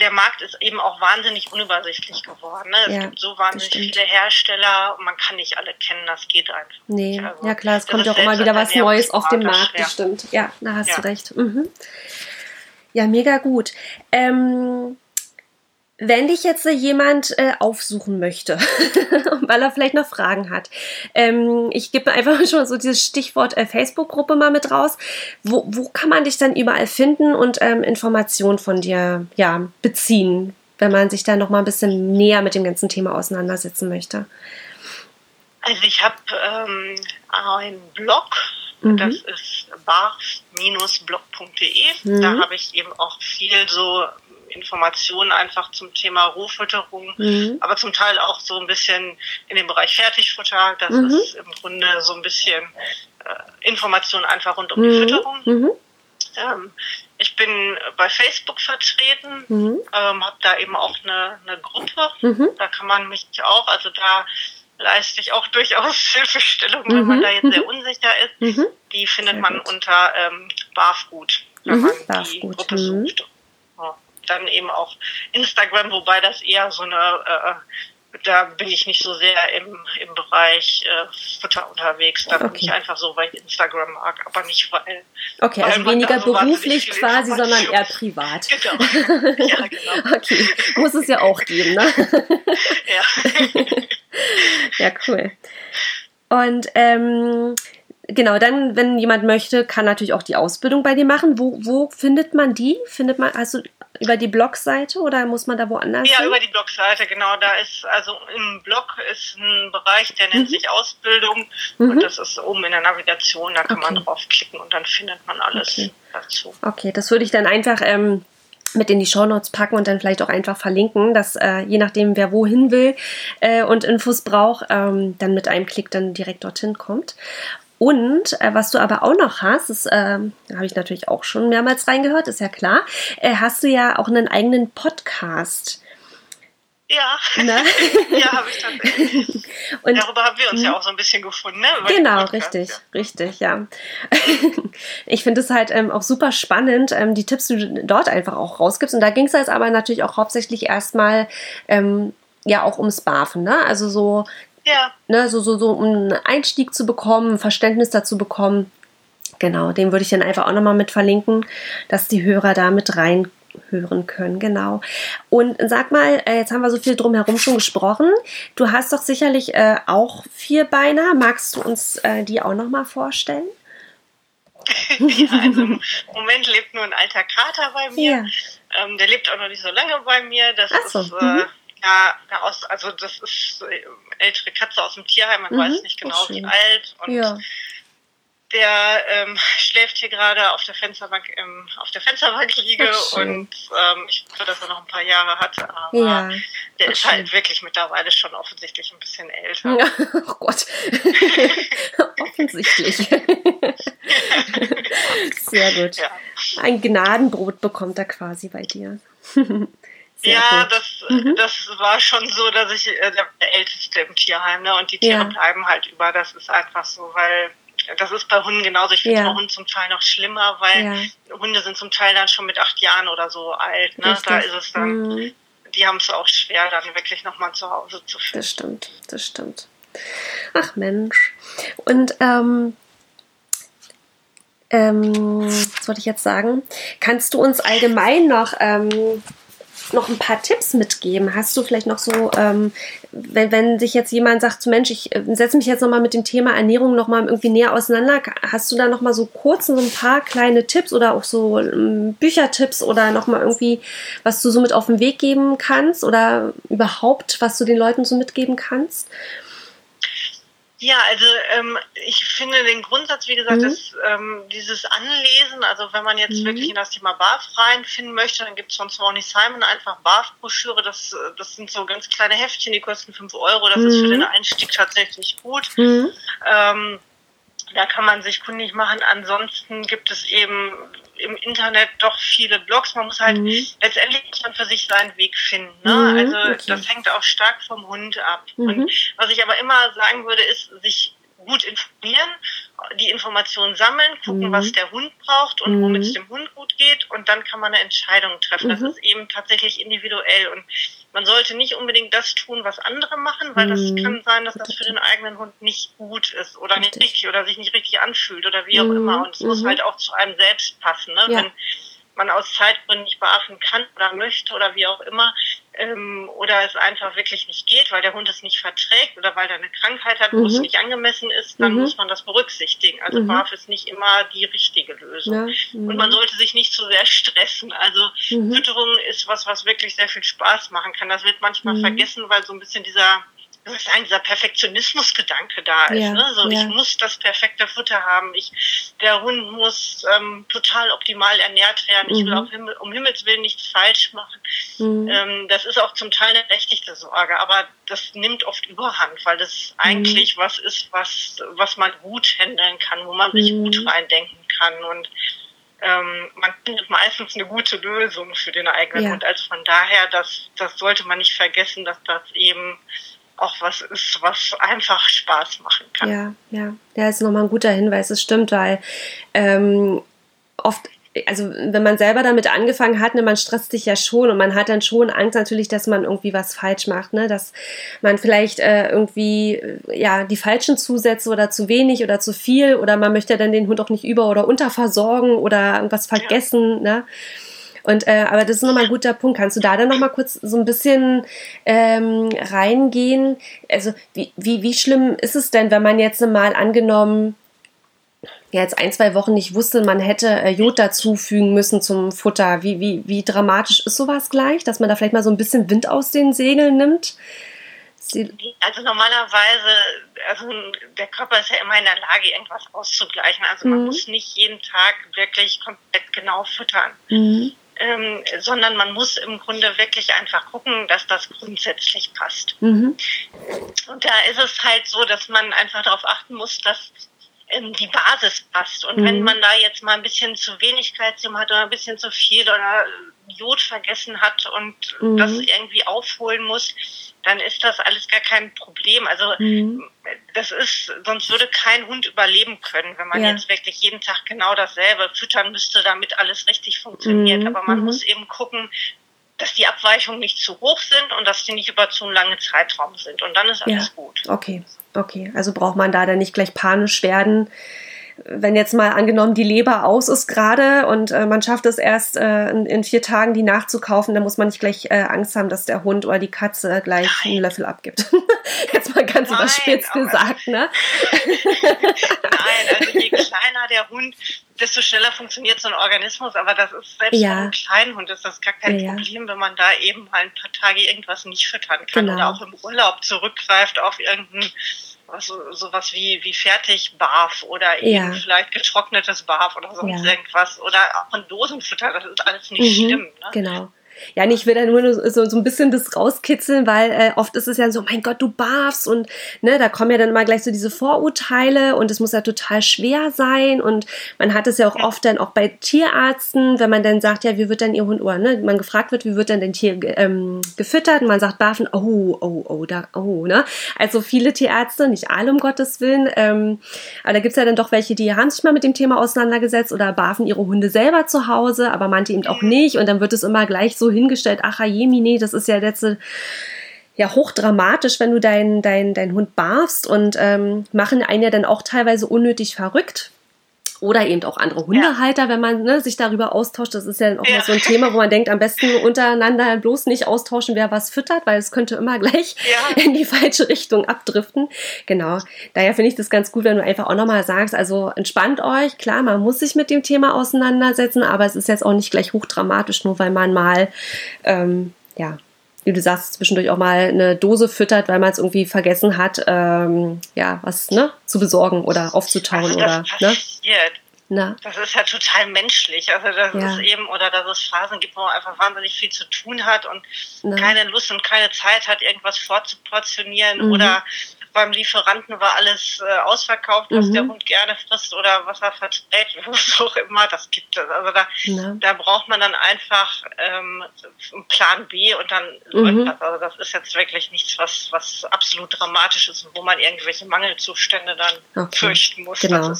[SPEAKER 2] der Markt ist eben auch wahnsinnig unübersichtlich geworden. Ne? Es ja, gibt so wahnsinnig viele Hersteller und man kann nicht alle kennen, das geht einfach.
[SPEAKER 1] Nee, also, ja klar, es kommt ja auch immer wieder was Neues auf den Markt, schwer. bestimmt. Ja, da hast ja. du recht. Mhm. Ja, mega gut. Ähm, wenn dich jetzt jemand äh, aufsuchen möchte, weil er vielleicht noch Fragen hat, ähm, ich gebe einfach schon so dieses Stichwort äh, Facebook-Gruppe mal mit raus. Wo, wo kann man dich dann überall finden und ähm, Informationen von dir ja, beziehen, wenn man sich da noch mal ein bisschen näher mit dem ganzen Thema auseinandersetzen möchte?
[SPEAKER 2] Also ich habe ähm, einen Blog, mhm. das ist bar-blog.de. Mhm. Da habe ich eben auch viel so Informationen einfach zum Thema Rohfütterung, mhm. aber zum Teil auch so ein bisschen in dem Bereich Fertigfutter. Das mhm. ist im Grunde so ein bisschen äh, Informationen einfach rund um die mhm. Fütterung. Mhm. Ähm, ich bin bei Facebook vertreten, mhm. ähm, habe da eben auch eine, eine Gruppe. Mhm. Da kann man mich auch, also da leiste ich auch durchaus Hilfestellung, wenn man da jetzt sehr unsicher ist. Die findet man unter ähm, Barfgut. wenn man die. Gruppe sucht. Dann eben auch Instagram, wobei das eher so eine äh, da bin ich nicht so sehr im, im Bereich äh, Futter unterwegs. Da okay. bin ich einfach so, weil ich Instagram mag, aber nicht weil.
[SPEAKER 1] Okay, weil also weniger so beruflich quasi, sondern eher privat. Genau. Ja, genau. okay, muss es ja auch geben, ne? ja. ja, cool. Und ähm, genau, dann, wenn jemand möchte, kann natürlich auch die Ausbildung bei dir machen. Wo, wo findet man die? Findet man, also über die Blogseite oder muss man da woanders?
[SPEAKER 2] Ja, hin? über die Blogseite, genau. Da ist, also im Blog ist ein Bereich, der nennt mhm. sich Ausbildung mhm. und das ist oben in der Navigation, da kann okay. man draufklicken und dann findet man alles okay. dazu.
[SPEAKER 1] Okay, das würde ich dann einfach ähm, mit in die Shownotes packen und dann vielleicht auch einfach verlinken, dass äh, je nachdem, wer wohin will äh, und Infos braucht, ähm, dann mit einem Klick dann direkt dorthin kommt. Und äh, was du aber auch noch hast, das äh, habe ich natürlich auch schon mehrmals reingehört, ist ja klar, äh, hast du ja auch einen eigenen Podcast.
[SPEAKER 2] Ja, ne? ja, habe ich tatsächlich. Und, Darüber haben wir uns ja mhm. auch so ein bisschen gefunden, ne?
[SPEAKER 1] Genau, richtig, ja. richtig, ja. ich finde es halt ähm, auch super spannend, ähm, die Tipps, die du dort einfach auch rausgibst. Und da ging es jetzt aber natürlich auch hauptsächlich erstmal ähm, ja auch ums Barfen, ne? Also so
[SPEAKER 2] ja.
[SPEAKER 1] Ne, so, so, so, um einen Einstieg zu bekommen, ein Verständnis dazu bekommen. Genau, den würde ich dann einfach auch nochmal mit verlinken, dass die Hörer da mit reinhören können, genau. Und sag mal, äh, jetzt haben wir so viel drumherum schon gesprochen. Du hast doch sicherlich äh, auch Vierbeiner. Magst du uns äh, die auch nochmal vorstellen?
[SPEAKER 2] ja, also im Moment lebt nur ein alter Kater bei mir. Ja. Ähm, der lebt auch noch nicht so lange bei mir. Das so. ist äh, mhm ja, also das ist äh, ältere Katze aus dem Tierheim, man mhm. weiß nicht genau wie alt und ja. der ähm, schläft hier gerade auf der Fensterbank im, auf der Fensterbank liege und ähm, ich hoffe, dass er noch ein paar Jahre hat, aber ja. der ist halt wirklich mittlerweile schon offensichtlich ein bisschen älter. Ja.
[SPEAKER 1] Oh Gott. offensichtlich. Sehr gut. Ein Gnadenbrot bekommt er quasi bei dir.
[SPEAKER 2] Sehr ja, gut. das, mhm. das war schon so, dass ich äh, der, der Älteste im Tierheim, ne? Und die Tiere ja. bleiben halt über. Das ist einfach so, weil das ist bei Hunden genauso. Ich finde ja. bei Hunden zum Teil noch schlimmer, weil ja. Hunde sind zum Teil dann schon mit acht Jahren oder so alt. Ne? Da ist es dann, mhm. die haben es auch schwer, dann wirklich nochmal zu Hause zu finden.
[SPEAKER 1] Das stimmt, das stimmt. Ach Mensch. Und ähm, ähm, was wollte ich jetzt sagen? Kannst du uns allgemein noch ähm, noch ein paar Tipps mitgeben? Hast du vielleicht noch so, ähm, wenn, wenn sich jetzt jemand sagt, Mensch, ich äh, setze mich jetzt nochmal mit dem Thema Ernährung nochmal irgendwie näher auseinander, hast du da nochmal so kurz so ein paar kleine Tipps oder auch so ähm, Büchertipps oder nochmal irgendwie, was du so mit auf den Weg geben kannst oder überhaupt, was du den Leuten so mitgeben kannst?
[SPEAKER 2] Ja, also ähm, ich finde den Grundsatz, wie gesagt, mhm. ist ähm, dieses Anlesen, also wenn man jetzt mhm. wirklich in das Thema BAF reinfinden möchte, dann gibt es von Swanee Simon einfach BAF-Broschüre, das, das sind so ganz kleine Heftchen, die kosten 5 Euro, das mhm. ist für den Einstieg tatsächlich gut. Mhm. Ähm, da kann man sich kundig machen. Ansonsten gibt es eben im Internet doch viele Blogs. Man muss halt mhm. letztendlich dann für sich seinen Weg finden. Ne? Mhm, also okay. das hängt auch stark vom Hund ab. Mhm. Und was ich aber immer sagen würde, ist, sich gut informieren, die Informationen sammeln, gucken, mhm. was der Hund braucht und womit es mhm. dem Hund gut geht und dann kann man eine Entscheidung treffen. Das mhm. ist eben tatsächlich individuell und man sollte nicht unbedingt das tun, was andere machen, weil das mhm. kann sein, dass das für den eigenen Hund nicht gut ist oder nicht richtig oder sich nicht richtig anfühlt oder wie auch mhm. immer. Und es muss mhm. halt auch zu einem selbst passen. Ne? Ja. Wenn man aus Zeitgründen nicht beachten kann oder möchte oder wie auch immer, ähm, oder es einfach wirklich nicht geht, weil der Hund es nicht verträgt oder weil er eine Krankheit hat, wo mhm. es nicht angemessen ist, dann mhm. muss man das berücksichtigen. Also mhm. BAF ist nicht immer die richtige Lösung. Ja. Mhm. Und man sollte sich nicht zu sehr stressen. Also mhm. Fütterung ist was, was wirklich sehr viel Spaß machen kann. Das wird manchmal mhm. vergessen, weil so ein bisschen dieser das ist ein dieser Perfektionismusgedanke da ist. Ja, ne? So, ja. ich muss das perfekte Futter haben. Ich, der Hund muss ähm, total optimal ernährt werden. Mhm. Ich will mhm. Himmel, um Himmels Willen nichts falsch machen. Mhm. Ähm, das ist auch zum Teil eine berechtigte Sorge, aber das nimmt oft Überhand, weil das mhm. eigentlich was ist, was, was man gut handeln kann, wo man sich gut mhm. reindenken kann und ähm, man findet meistens eine gute Lösung für den eigenen ja. Hund. Also von daher, das, das sollte man nicht vergessen, dass das eben auch was ist, was einfach Spaß machen kann.
[SPEAKER 1] Ja, ja. Ja, ist nochmal ein guter Hinweis, es stimmt, weil ähm, oft also wenn man selber damit angefangen hat, ne, man stresst sich ja schon und man hat dann schon Angst natürlich, dass man irgendwie was falsch macht, ne, dass man vielleicht äh, irgendwie ja die falschen Zusätze oder zu wenig oder zu viel oder man möchte dann den Hund auch nicht über- oder unterversorgen oder irgendwas vergessen, ja. ne. Und äh, aber das ist nochmal ein guter Punkt. Kannst du da dann nochmal kurz so ein bisschen ähm, reingehen? Also wie, wie, wie schlimm ist es denn, wenn man jetzt mal angenommen ja jetzt ein, zwei Wochen nicht wusste, man hätte äh, Jod dazufügen müssen zum Futter. Wie, wie, wie dramatisch ist sowas gleich, dass man da vielleicht mal so ein bisschen Wind aus den Segeln nimmt?
[SPEAKER 2] Also normalerweise, also der Körper ist ja immer in der Lage, irgendwas auszugleichen. Also man mhm. muss nicht jeden Tag wirklich komplett genau füttern. Mhm. Ähm, sondern man muss im Grunde wirklich einfach gucken, dass das grundsätzlich passt. Mhm. Und da ist es halt so, dass man einfach darauf achten muss, dass ähm, die Basis passt. Und mhm. wenn man da jetzt mal ein bisschen zu wenig Kalzium hat oder ein bisschen zu viel oder Jod vergessen hat und mhm. das irgendwie aufholen muss, dann ist das alles gar kein Problem. Also mhm. das ist, sonst würde kein Hund überleben können, wenn man ja. jetzt wirklich jeden Tag genau dasselbe füttern müsste, damit alles richtig funktioniert. Mhm. Aber man mhm. muss eben gucken, dass die Abweichungen nicht zu hoch sind und dass die nicht über zu einen langen Zeitraum sind. Und dann ist alles ja. gut.
[SPEAKER 1] Okay, okay. Also braucht man da dann nicht gleich panisch werden wenn jetzt mal angenommen die Leber aus ist gerade und äh, man schafft es erst äh, in, in, vier Tagen die nachzukaufen, dann muss man nicht gleich äh, Angst haben, dass der Hund oder die Katze gleich Nein. einen Löffel abgibt. jetzt mal ganz Nein, überspitzt gesagt, ne?
[SPEAKER 2] Nein, also je kleiner der Hund, desto schneller funktioniert so ein Organismus, aber das ist selbst ja. für einen kleinen Hund ist das gar kein ja. Problem, wenn man da eben mal ein paar Tage irgendwas nicht füttern kann genau. oder auch im Urlaub zurückgreift auf irgendeinen so, sowas wie, wie Fertigbarf oder eben ja. vielleicht getrocknetes Barf oder sonst ja. irgendwas oder auch ein Dosenfutter, das ist alles nicht mhm, schlimm. Ne?
[SPEAKER 1] Genau. Ja, ich will da nur so, so ein bisschen das rauskitzeln, weil äh, oft ist es ja so, mein Gott, du barfst und ne, da kommen ja dann immer gleich so diese Vorurteile und es muss ja total schwer sein und man hat es ja auch oft dann auch bei Tierärzten, wenn man dann sagt, ja, wie wird denn ihr Hund, oder ne, man gefragt wird, wie wird denn dein Tier ähm, gefüttert und man sagt barfen, oh, oh, oh, da, oh, ne, also viele Tierärzte, nicht alle um Gottes Willen, ähm, aber da gibt's ja dann doch welche, die haben sich mal mit dem Thema auseinandergesetzt oder barfen ihre Hunde selber zu Hause, aber manche eben auch nicht und dann wird es immer gleich so hingestellt, ach Jemine, das ist ja letzte ja hochdramatisch, wenn du deinen dein, dein Hund barfst und ähm, machen einen ja dann auch teilweise unnötig verrückt. Oder eben auch andere Hundehalter, ja. wenn man ne, sich darüber austauscht. Das ist ja auch ja. so ein Thema, wo man denkt, am besten untereinander bloß nicht austauschen, wer was füttert, weil es könnte immer gleich ja. in die falsche Richtung abdriften. Genau. Daher finde ich das ganz gut, wenn du einfach auch nochmal sagst, also entspannt euch. Klar, man muss sich mit dem Thema auseinandersetzen, aber es ist jetzt auch nicht gleich hochdramatisch, nur weil man mal, ähm, ja, wie du sagst, zwischendurch auch mal eine Dose füttert, weil man es irgendwie vergessen hat, ähm, ja, was ne, zu besorgen oder aufzutauen also oder ne?
[SPEAKER 2] Na? Das ist ja total menschlich. Also das ja. ist eben, oder dass es Phasen gibt, wo man einfach wahnsinnig viel zu tun hat und Na. keine Lust und keine Zeit hat, irgendwas vorzuportionieren mhm. oder beim Lieferanten war alles äh, ausverkauft, was mhm. der Hund gerne frisst oder was er verträgt, was auch immer, das gibt es. Also da, da braucht man dann einfach ähm, einen Plan B und dann mhm. das. Also das ist jetzt wirklich nichts, was, was absolut dramatisch ist und wo man irgendwelche Mangelzustände dann okay. fürchten muss.
[SPEAKER 1] Genau.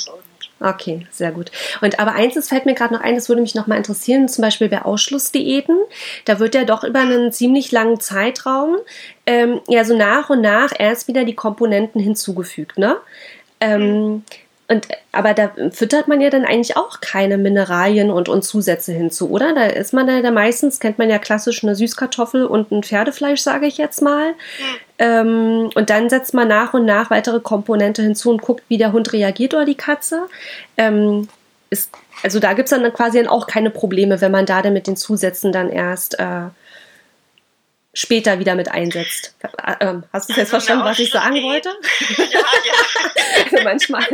[SPEAKER 1] Okay, sehr gut. Und aber eins, das fällt mir gerade noch ein, das würde mich noch mal interessieren, zum Beispiel bei Ausschlussdiäten. Da wird ja doch über einen ziemlich langen Zeitraum ähm, ja so nach und nach erst wieder die Komponenten hinzugefügt, ne? Ähm, und, aber da füttert man ja dann eigentlich auch keine Mineralien und, und Zusätze hinzu, oder? Da ist man ja da meistens, kennt man ja klassisch eine Süßkartoffel und ein Pferdefleisch, sage ich jetzt mal. Ähm, und dann setzt man nach und nach weitere Komponente hinzu und guckt, wie der Hund reagiert oder die Katze. Ähm, ist, also da gibt es dann quasi dann auch keine Probleme, wenn man da dann mit den Zusätzen dann erst äh, später wieder mit einsetzt. Ähm, hast du jetzt also verstanden, was ich sagen wollte? Ja, ja. also manchmal.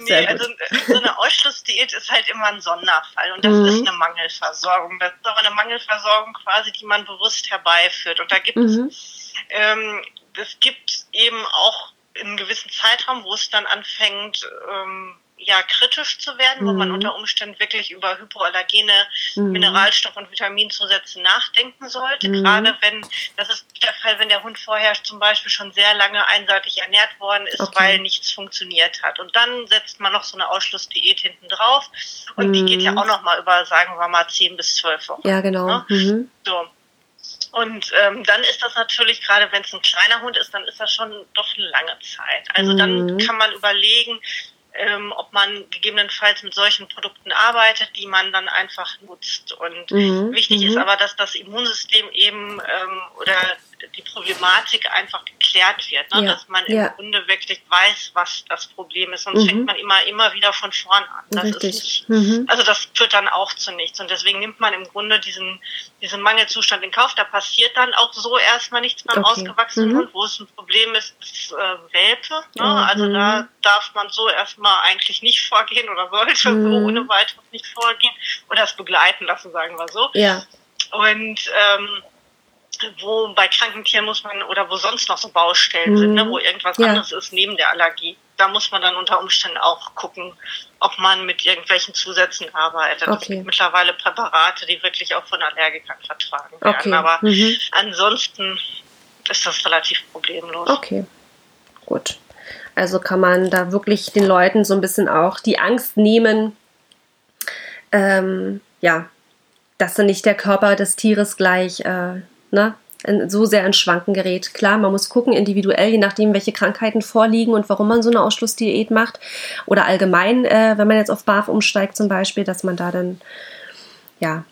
[SPEAKER 2] nee, also so eine Ausschlussdiät ist halt immer ein Sonderfall und das mhm. ist eine Mangelversorgung. Das ist aber eine Mangelversorgung quasi, die man bewusst herbeiführt. Und da gibt es, mhm. ähm, es gibt eben auch in einem gewissen Zeitraum, wo es dann anfängt, ähm, ja kritisch zu werden, mhm. wo man mhm. unter Umständen wirklich über hypoallergene mhm. Mineralstoff- und Vitaminzusätze nachdenken sollte. Mhm. Gerade wenn, das ist der Fall, wenn der Hund vorher zum Beispiel schon sehr lange einseitig ernährt worden ist, okay. weil nichts funktioniert hat. Und dann setzt man noch so eine Ausschlussdiät hinten drauf. Und die geht ja mhm. auch noch mal über, sagen wir mal, zehn bis zwölf Wochen.
[SPEAKER 1] Ja, genau. Ne? Mhm.
[SPEAKER 2] So. Und ähm, dann ist das natürlich, gerade wenn es ein kleiner Hund ist, dann ist das schon doch eine lange Zeit. Also dann kann man überlegen, ähm, ob man gegebenenfalls mit solchen Produkten arbeitet, die man dann einfach nutzt. Und mhm. wichtig mhm. ist aber, dass das Immunsystem eben ähm, oder die Problematik einfach geklärt wird, ne? Ja. dass man ja. im Grunde wirklich weiß, was das Problem ist. Sonst mhm. fängt man immer, immer wieder von vorn an. Das Richtig. ist nicht, mhm. also das führt dann auch zu nichts. Und deswegen nimmt man im Grunde diesen, diesen Mangelzustand in Kauf. Da passiert dann auch so erstmal nichts beim okay. ausgewachsenen mhm. Hund. Wo es ein Problem ist, ist äh, Welpe. Ne? Also da mhm. darf man so erstmal eigentlich nicht vorgehen oder sollte so mhm. ohne weiteres nicht vorgehen oder es begleiten lassen, sagen wir so.
[SPEAKER 1] Ja.
[SPEAKER 2] Und ähm, wo bei kranken Tieren muss man oder wo sonst noch so Baustellen mhm. sind, ne, wo irgendwas ja. anderes ist neben der Allergie. Da muss man dann unter Umständen auch gucken, ob man mit irgendwelchen Zusätzen arbeitet. Okay. Es gibt mittlerweile Präparate, die wirklich auch von Allergikern vertragen werden. Okay. Aber mhm. ansonsten ist das relativ problemlos.
[SPEAKER 1] Okay, gut. Also kann man da wirklich den Leuten so ein bisschen auch die Angst nehmen, ähm, ja, dass dann nicht der Körper des Tieres gleich äh, ne, so sehr ins Schwanken gerät. Klar, man muss gucken, individuell, je nachdem, welche Krankheiten vorliegen und warum man so eine Ausschlussdiät macht. Oder allgemein, äh, wenn man jetzt auf BAF umsteigt zum Beispiel, dass man da dann, ja,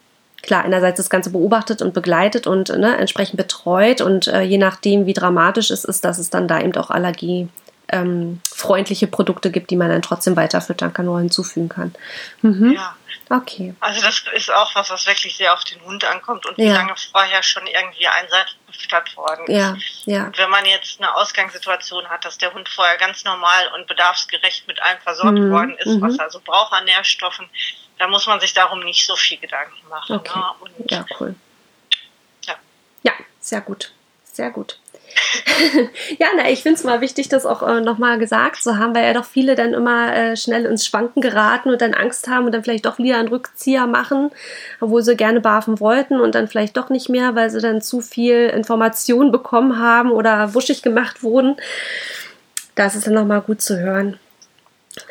[SPEAKER 1] klar, einerseits das Ganze beobachtet und begleitet und ne, entsprechend betreut und äh, je nachdem, wie dramatisch es ist, dass es dann da eben auch Allergie ähm, freundliche Produkte gibt, die man dann trotzdem weiter füttern kann oder hinzufügen kann.
[SPEAKER 2] Mhm. Ja. Okay. Also das ist auch was, was wirklich sehr auf den Hund ankommt und ja. wie lange vorher schon irgendwie einseitig gefüttert worden
[SPEAKER 1] ist. Ja, ja.
[SPEAKER 2] Und wenn man jetzt eine Ausgangssituation hat, dass der Hund vorher ganz normal und bedarfsgerecht mit allem versorgt mhm. worden ist, mhm. was er also braucht an Nährstoffen, da muss man sich darum nicht so viel Gedanken machen.
[SPEAKER 1] Okay. Ne? Ja, cool. Ja. ja, sehr gut. Sehr gut. ja, na, ich finde es mal wichtig, das auch äh, nochmal gesagt zu haben, weil ja doch viele dann immer äh, schnell ins Schwanken geraten und dann Angst haben und dann vielleicht doch wieder einen Rückzieher machen, obwohl sie gerne barfen wollten und dann vielleicht doch nicht mehr, weil sie dann zu viel Information bekommen haben oder wuschig gemacht wurden. Das ist dann nochmal gut zu hören.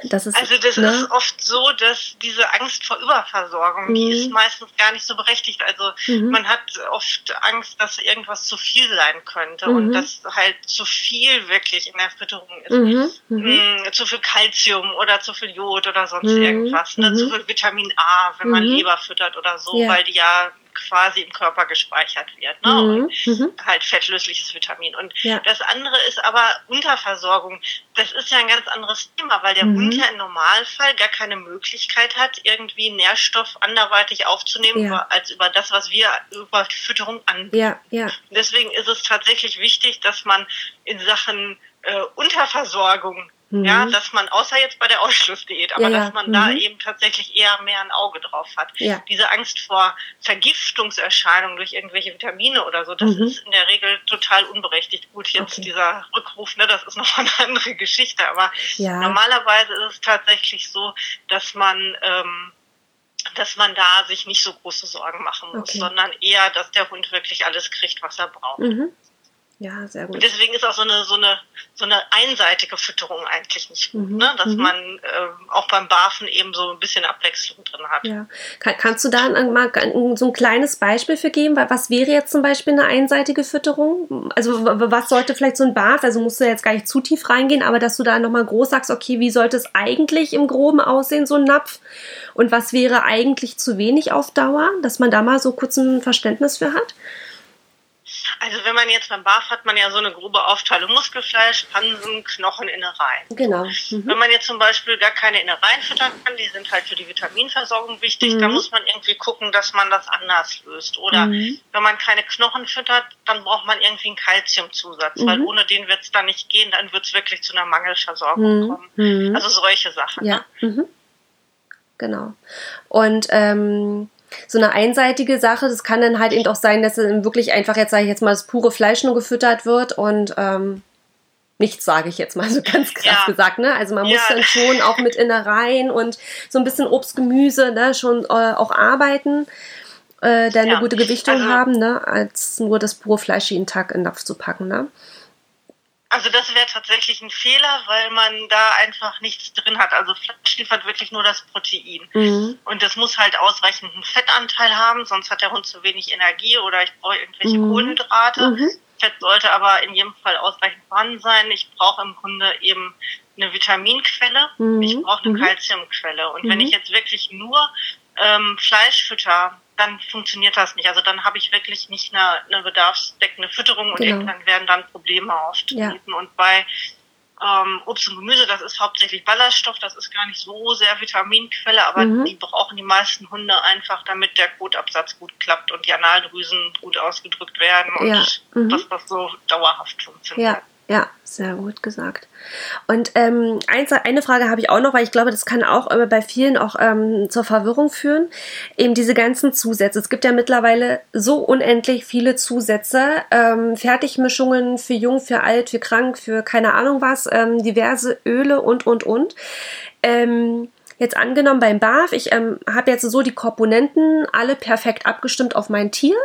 [SPEAKER 2] Das ist, also das ne? ist oft so, dass diese Angst vor Überversorgung, mhm. die ist meistens gar nicht so berechtigt. Also mhm. man hat oft Angst, dass irgendwas zu viel sein könnte mhm. und dass halt zu viel wirklich in der Fütterung ist. Mhm. Mhm. Mm, zu viel Kalzium oder zu viel Jod oder sonst mhm. irgendwas. Ne? Zu viel Vitamin A, wenn man Leber füttert oder so, ja. weil die ja quasi im Körper gespeichert wird. Ne? Mhm. Und mhm. halt fettlösliches Vitamin. Und ja. das andere ist aber Unterversorgung. Das ist ja ein ganz anderes Thema, weil der mhm. Hund ja im Normalfall gar keine Möglichkeit hat, irgendwie Nährstoff anderweitig aufzunehmen, ja. als über das, was wir über die Fütterung anbieten.
[SPEAKER 1] Ja, ja.
[SPEAKER 2] Deswegen ist es tatsächlich wichtig, dass man in Sachen äh, Unterversorgung Mhm. Ja, dass man, außer jetzt bei der Ausschlussdiät, aber ja, ja. dass man mhm. da eben tatsächlich eher mehr ein Auge drauf hat. Ja. Diese Angst vor Vergiftungserscheinungen durch irgendwelche Vitamine oder so, das mhm. ist in der Regel total unberechtigt. Gut, jetzt okay. dieser Rückruf, ne, das ist noch eine andere Geschichte, aber normalerweise ist es tatsächlich so, dass man, ähm, dass man da sich nicht so große Sorgen machen muss, okay. sondern eher, dass der Hund wirklich alles kriegt, was er braucht.
[SPEAKER 1] Ja, sehr gut.
[SPEAKER 2] Und deswegen ist auch so eine, so eine, so eine einseitige Fütterung eigentlich nicht gut, mhm. ne? dass mhm. man äh, auch beim Barfen eben so ein bisschen Abwechslung drin hat.
[SPEAKER 1] Ja. Kann, kannst du da mal so ein kleines Beispiel für geben? Was wäre jetzt zum Beispiel eine einseitige Fütterung? Also was sollte vielleicht so ein Barf, also musst du jetzt gar nicht zu tief reingehen, aber dass du da nochmal groß sagst, okay, wie sollte es eigentlich im Groben aussehen, so ein Napf? Und was wäre eigentlich zu wenig auf Dauer? Dass man da mal so kurz ein Verständnis für hat?
[SPEAKER 2] Also wenn man jetzt beim BAF hat man ja so eine grobe Aufteilung Muskelfleisch, Pansen, Knochen, Innereien.
[SPEAKER 1] Genau. Mhm.
[SPEAKER 2] Wenn man jetzt zum Beispiel gar keine Innereien füttern kann, die sind halt für die Vitaminversorgung wichtig, mhm. dann muss man irgendwie gucken, dass man das anders löst. Oder mhm. wenn man keine Knochen füttert, dann braucht man irgendwie einen Kalziumzusatz, weil mhm. ohne den wird es dann nicht gehen, dann wird es wirklich zu einer Mangelversorgung mhm. kommen. Mhm. Also solche Sachen.
[SPEAKER 1] Ja. Ne? Genau. Und ähm, so eine einseitige Sache. Das kann dann halt eben auch sein, dass dann wirklich einfach jetzt, sage ich jetzt mal, das pure Fleisch nur gefüttert wird und ähm, nichts, sage ich jetzt mal so ganz krass ja. gesagt. Ne? Also man ja. muss dann schon auch mit Innereien und so ein bisschen Obst, Gemüse ne, schon äh, auch arbeiten, äh, da eine ja. gute Gewichtung also, haben, ne, als nur das pure Fleisch jeden Tag in den Napf zu packen. Ne?
[SPEAKER 2] Also das wäre tatsächlich ein Fehler, weil man da einfach nichts drin hat. Also Fleisch liefert wirklich nur das Protein. Mhm. Und das muss halt ausreichend einen Fettanteil haben, sonst hat der Hund zu wenig Energie oder ich brauche irgendwelche mhm. Kohlenhydrate. Mhm. Fett sollte aber in jedem Fall ausreichend vorhanden sein. Ich brauche im Grunde eben eine Vitaminquelle, mhm. ich brauche eine mhm. Kalziumquelle. Und wenn mhm. ich jetzt wirklich nur ähm, Fleisch fütter, dann funktioniert das nicht. Also dann habe ich wirklich nicht eine, eine bedarfsdeckende Fütterung und genau. irgendwann werden dann Probleme auftreten. Ja. Und bei ähm, Obst und Gemüse, das ist hauptsächlich Ballaststoff, das ist gar nicht so sehr Vitaminquelle, aber mhm. die brauchen die meisten Hunde einfach, damit der Kotabsatz gut klappt und die Analdrüsen gut ausgedrückt werden und ja. mhm. dass das so dauerhaft funktioniert.
[SPEAKER 1] Ja. Ja, sehr gut gesagt. Und ähm, eins, eine Frage habe ich auch noch, weil ich glaube, das kann auch äh, bei vielen auch ähm, zur Verwirrung führen. Eben diese ganzen Zusätze. Es gibt ja mittlerweile so unendlich viele Zusätze, ähm, Fertigmischungen für jung, für alt, für krank, für keine Ahnung was, ähm, diverse Öle und, und, und. Ähm, jetzt angenommen beim BAF, ich ähm, habe jetzt so die Komponenten alle perfekt abgestimmt auf mein Tier.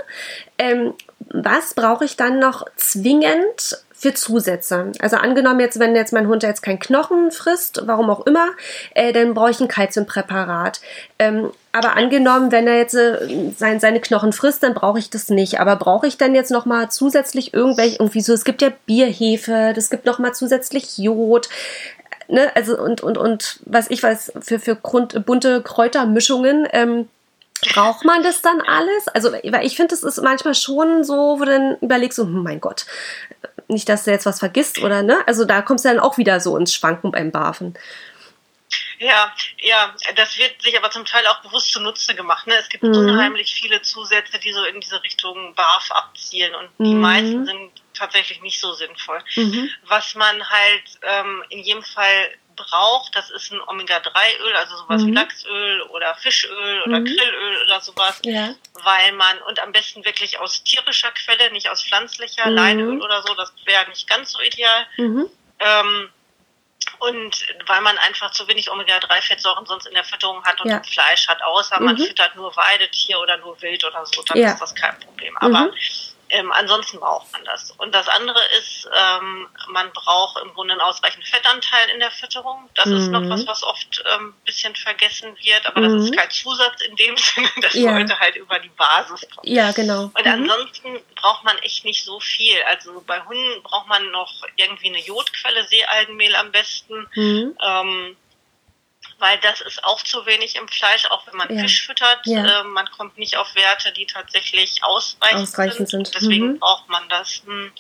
[SPEAKER 1] Ähm, was brauche ich dann noch zwingend für Zusätze. Also angenommen jetzt, wenn jetzt mein Hund jetzt keinen Knochen frisst, warum auch immer, äh, dann brauche ich ein Kalziumpräparat. Ähm, aber angenommen, wenn er jetzt äh, sein, seine Knochen frisst, dann brauche ich das nicht. Aber brauche ich dann jetzt nochmal zusätzlich irgendwelche, irgendwie so, es gibt ja Bierhefe, es gibt nochmal zusätzlich Jod. Ne, also und, und, und was ich weiß, für, für Grund, bunte Kräutermischungen, ähm, Braucht man das dann alles? Also, weil ich finde, das ist manchmal schon so, wo du dann überlegst, so, hm, mein Gott, nicht, dass du jetzt was vergisst oder ne? Also da kommst du dann auch wieder so ins Schwanken beim Barfen.
[SPEAKER 2] Ja, ja, das wird sich aber zum Teil auch bewusst zunutze gemacht. Ne? Es gibt mhm. unheimlich viele Zusätze, die so in diese Richtung BAF abzielen und die mhm. meisten sind tatsächlich nicht so sinnvoll. Mhm. Was man halt ähm, in jedem Fall braucht, das ist ein Omega-3-Öl, also sowas mhm. wie Lachsöl oder Fischöl oder mhm. Grillöl oder sowas, ja. weil man, und am besten wirklich aus tierischer Quelle, nicht aus pflanzlicher, mhm. Leinöl oder so, das wäre nicht ganz so ideal. Mhm. Ähm, und weil man einfach zu wenig Omega-3-Fettsäuren sonst in der Fütterung hat und ja. Fleisch hat, außer man mhm. füttert nur Weidetier oder nur Wild oder so, dann ja. ist das kein Problem. Aber mhm. Ähm, ansonsten braucht man das. Und das andere ist, ähm, man braucht im Grunde einen ausreichenden Fettanteil in der Fütterung. Das mhm. ist noch mhm. was, was oft ein ähm, bisschen vergessen wird, aber mhm. das ist kein Zusatz in dem Sinne, das ja. sollte halt über die Basis kommen.
[SPEAKER 1] Ja, genau.
[SPEAKER 2] Und mhm. ansonsten braucht man echt nicht so viel. Also bei Hunden braucht man noch irgendwie eine Jodquelle, Seealgenmehl am besten. Weil das ist auch zu wenig im Fleisch, auch wenn man ja. Fisch füttert. Ja. Äh, man kommt nicht auf Werte, die tatsächlich ausreichend, ausreichend sind. sind. Deswegen mhm. braucht man das. Hm.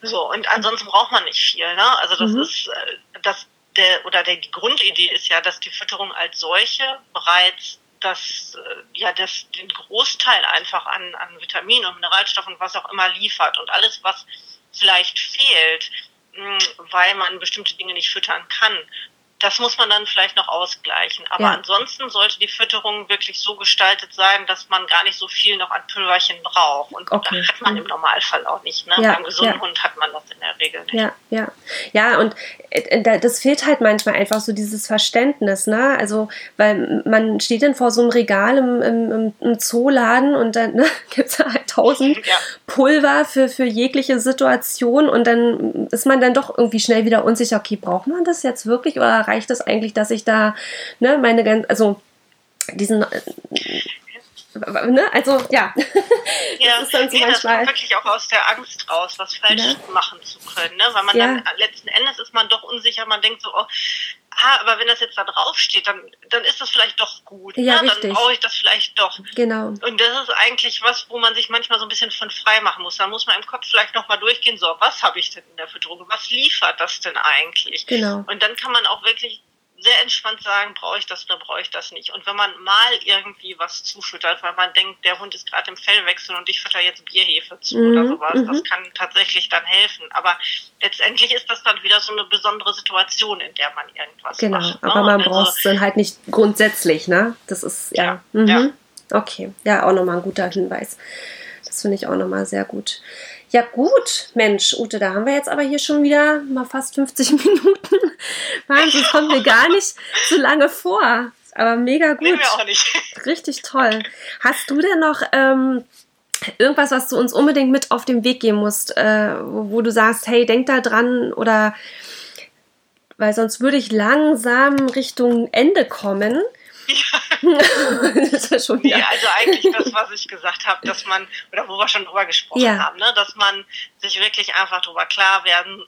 [SPEAKER 2] So, und ansonsten braucht man nicht viel. Ne? Also das mhm. ist äh, das der oder der, die Grundidee ist ja, dass die Fütterung als solche bereits das äh, ja das den Großteil einfach an, an Vitaminen und Mineralstoffen und was auch immer liefert und alles was vielleicht fehlt, hm, weil man bestimmte Dinge nicht füttern kann, das muss man dann vielleicht noch ausgleichen. Aber ja. ansonsten sollte die Fütterung wirklich so gestaltet sein, dass man gar nicht so viel noch an Pülverchen braucht. Und okay. das hat man im Normalfall auch nicht. Ne? Ja. Beim gesunden ja. Hund hat man das in der Regel nicht.
[SPEAKER 1] Ja, ja. Ja, und äh, das fehlt halt manchmal einfach so dieses Verständnis. Ne? Also, weil man steht dann vor so einem Regal im, im, im Zooladen und dann ne, gibt es halt tausend Pulver für, für jegliche Situation und dann ist man dann doch irgendwie schnell wieder unsicher, okay, braucht man das jetzt wirklich oder reicht es eigentlich, dass ich da ne, meine ganze, also diesen äh, Ne? Also ja,
[SPEAKER 2] ja das ist dann so nee, manchmal. Wirklich auch aus der Angst raus, was falsch ne? machen zu können, ne? weil man ja. dann letzten Endes ist man doch unsicher, man denkt so, oh, ah, aber wenn das jetzt da drauf steht, dann, dann ist das vielleicht doch gut. Ja, ne? Dann brauche ich das vielleicht doch.
[SPEAKER 1] Genau.
[SPEAKER 2] Und das ist eigentlich was, wo man sich manchmal so ein bisschen von frei machen muss. Da muss man im Kopf vielleicht nochmal durchgehen, so, was habe ich denn in der Fütterung? Was liefert das denn eigentlich?
[SPEAKER 1] Genau.
[SPEAKER 2] Und dann kann man auch wirklich sehr entspannt sagen, brauche ich das oder brauche ich das nicht. Und wenn man mal irgendwie was zufüttert, weil man denkt, der Hund ist gerade im Fellwechsel und ich fütter jetzt Bierhefe zu mhm, oder sowas, mhm. das kann tatsächlich dann helfen. Aber letztendlich ist das dann wieder so eine besondere Situation, in der man irgendwas
[SPEAKER 1] genau,
[SPEAKER 2] macht.
[SPEAKER 1] Genau, aber man also, braucht es dann halt nicht grundsätzlich, ne? Das ist, ja. ja, mhm. ja. Okay, ja, auch nochmal ein guter Hinweis. Das finde ich auch nochmal sehr gut. Ja gut, Mensch, Ute, da haben wir jetzt aber hier schon wieder mal fast 50 Minuten. Wahnsinn, das kommt mir gar nicht so lange vor. Aber mega gut. Nee,
[SPEAKER 2] mir auch nicht.
[SPEAKER 1] Richtig toll. Hast du denn noch ähm, irgendwas, was du uns unbedingt mit auf den Weg geben musst, äh, wo, wo, du sagst, hey, denk da dran oder weil sonst würde ich langsam Richtung Ende kommen.
[SPEAKER 2] Ja. das ist schon wieder. Ja, also eigentlich das, was ich gesagt habe, dass man, oder wo wir schon drüber gesprochen ja. haben, ne, dass man sich wirklich einfach darüber klar werden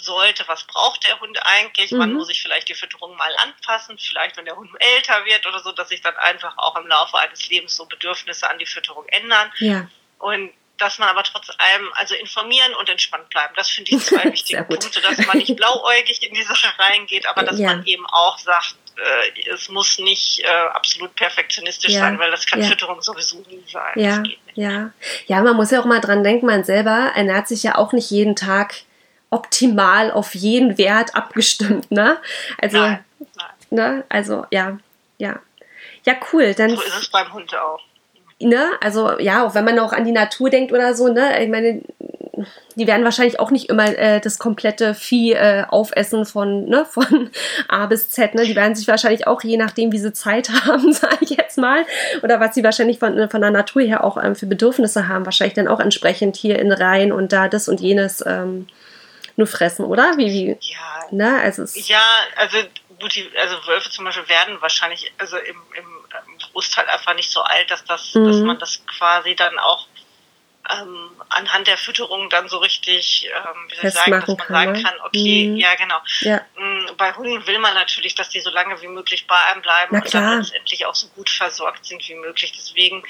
[SPEAKER 2] sollte, was braucht der Hund eigentlich, mhm. wann muss ich vielleicht die Fütterung mal anpassen, vielleicht wenn der Hund älter wird oder so, dass sich dann einfach auch im Laufe eines Lebens so Bedürfnisse an die Fütterung ändern.
[SPEAKER 1] Ja.
[SPEAKER 2] Und dass man aber trotz allem, also informieren und entspannt bleiben. Das finde ich zwei wichtige Punkte, dass man nicht blauäugig in die Sache reingeht, aber dass ja. man eben auch sagt, äh, es muss nicht äh, absolut perfektionistisch ja. sein, weil das kann ja. Fütterung sowieso nie sein.
[SPEAKER 1] Ja. ja, ja, man muss ja auch mal dran denken, man selber ernährt sich ja auch nicht jeden Tag optimal auf jeden Wert abgestimmt, ne? Also, nein, nein. ne? Also, ja, ja. Ja, cool. Dann,
[SPEAKER 2] so ist es beim Hund auch.
[SPEAKER 1] Ne? Also, ja, auch wenn man auch an die Natur denkt oder so, ne? Ich meine, die werden wahrscheinlich auch nicht immer äh, das komplette Vieh äh, aufessen von, ne, von A bis Z. Ne? Die werden sich wahrscheinlich auch, je nachdem, wie sie Zeit haben, sage ich jetzt mal, oder was sie wahrscheinlich von, von der Natur her auch ähm, für Bedürfnisse haben, wahrscheinlich dann auch entsprechend hier in Reihen und da das und jenes ähm, nur fressen, oder? Wie, wie?
[SPEAKER 2] Ja,
[SPEAKER 1] ne? also,
[SPEAKER 2] ja, also also Wölfe zum Beispiel werden wahrscheinlich also im, im, im Großteil einfach nicht so alt, dass das, mhm. dass man das quasi dann auch ähm, anhand der Fütterung dann so richtig, ähm, wie soll ich sagen, dass man kann, sagen ne? kann, okay, mhm. ja genau.
[SPEAKER 1] Ja.
[SPEAKER 2] Mm, bei Hunden will man natürlich, dass die so lange wie möglich bei einem bleiben und dann letztendlich auch so gut versorgt sind wie möglich. Deswegen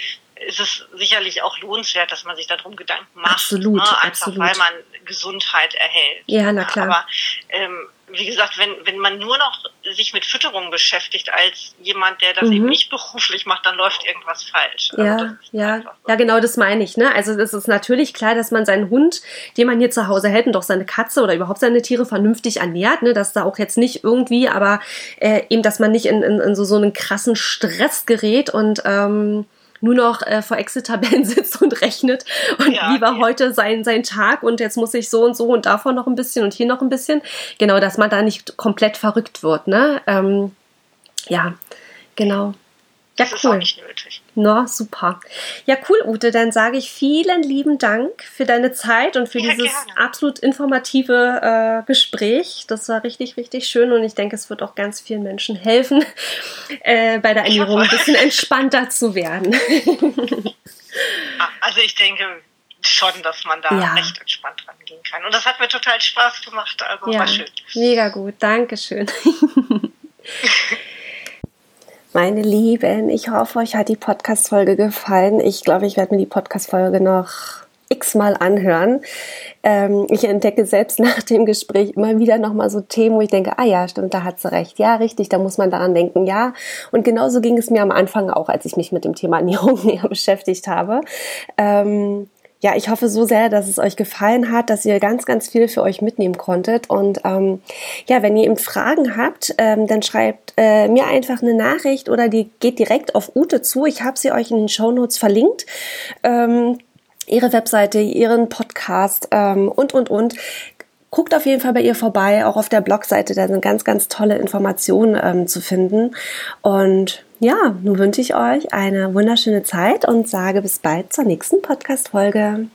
[SPEAKER 2] ist es sicherlich auch lohnenswert, dass man sich darum Gedanken macht.
[SPEAKER 1] Absolut, ne? Einfach absolut.
[SPEAKER 2] weil man Gesundheit erhält.
[SPEAKER 1] Ja, na klar.
[SPEAKER 2] Aber ähm, wie gesagt, wenn, wenn man nur noch sich mit Fütterung beschäftigt als jemand, der das mhm. eben nicht beruflich macht, dann läuft irgendwas falsch.
[SPEAKER 1] Also ja, ja, ja, genau das meine ich. Ne? Also es ist natürlich klar, dass man seinen Hund, den man hier zu Hause hält und auch seine Katze oder überhaupt seine Tiere vernünftig ernährt, ne? dass da auch jetzt nicht irgendwie, aber äh, eben, dass man nicht in, in, in so, so einen krassen Stress gerät und ähm, nur noch äh, vor Excel-Tabellen sitzt und rechnet und ja, wie war ja. heute sein, sein Tag und jetzt muss ich so und so und davon noch ein bisschen und hier noch ein bisschen. Genau, dass man da nicht komplett verrückt wird, ne? Ähm, ja, genau.
[SPEAKER 2] Ja, das cool. ist auch nicht nötig.
[SPEAKER 1] No, super. Ja, cool, Ute. Dann sage ich vielen lieben Dank für deine Zeit und für ja, dieses gerne. absolut informative äh, Gespräch. Das war richtig, richtig schön und ich denke, es wird auch ganz vielen Menschen helfen, äh, bei der Ernährung ein bisschen entspannter zu werden.
[SPEAKER 2] Ah, also ich denke schon, dass man da ja. recht entspannt rangehen kann. Und das hat mir total Spaß gemacht. Also ja, war schön.
[SPEAKER 1] Mega gut. Dankeschön. Meine Lieben, ich hoffe, euch hat die Podcast-Folge gefallen. Ich glaube, ich werde mir die Podcast-Folge noch x-mal anhören. Ähm, ich entdecke selbst nach dem Gespräch immer wieder nochmal so Themen, wo ich denke, ah ja, stimmt, da hat sie recht. Ja, richtig, da muss man daran denken, ja. Und genauso ging es mir am Anfang auch, als ich mich mit dem Thema Ernährung näher beschäftigt habe. Ähm, ja, ich hoffe so sehr, dass es euch gefallen hat, dass ihr ganz, ganz viel für euch mitnehmen konntet. Und ähm, ja, wenn ihr eben Fragen habt, ähm, dann schreibt äh, mir einfach eine Nachricht oder die geht direkt auf Ute zu. Ich habe sie euch in den Show Notes verlinkt. Ähm, ihre Webseite, ihren Podcast ähm, und, und, und. Guckt auf jeden Fall bei ihr vorbei, auch auf der Blogseite, da sind ganz, ganz tolle Informationen ähm, zu finden. Und ja, nun wünsche ich euch eine wunderschöne Zeit und sage bis bald zur nächsten Podcast-Folge.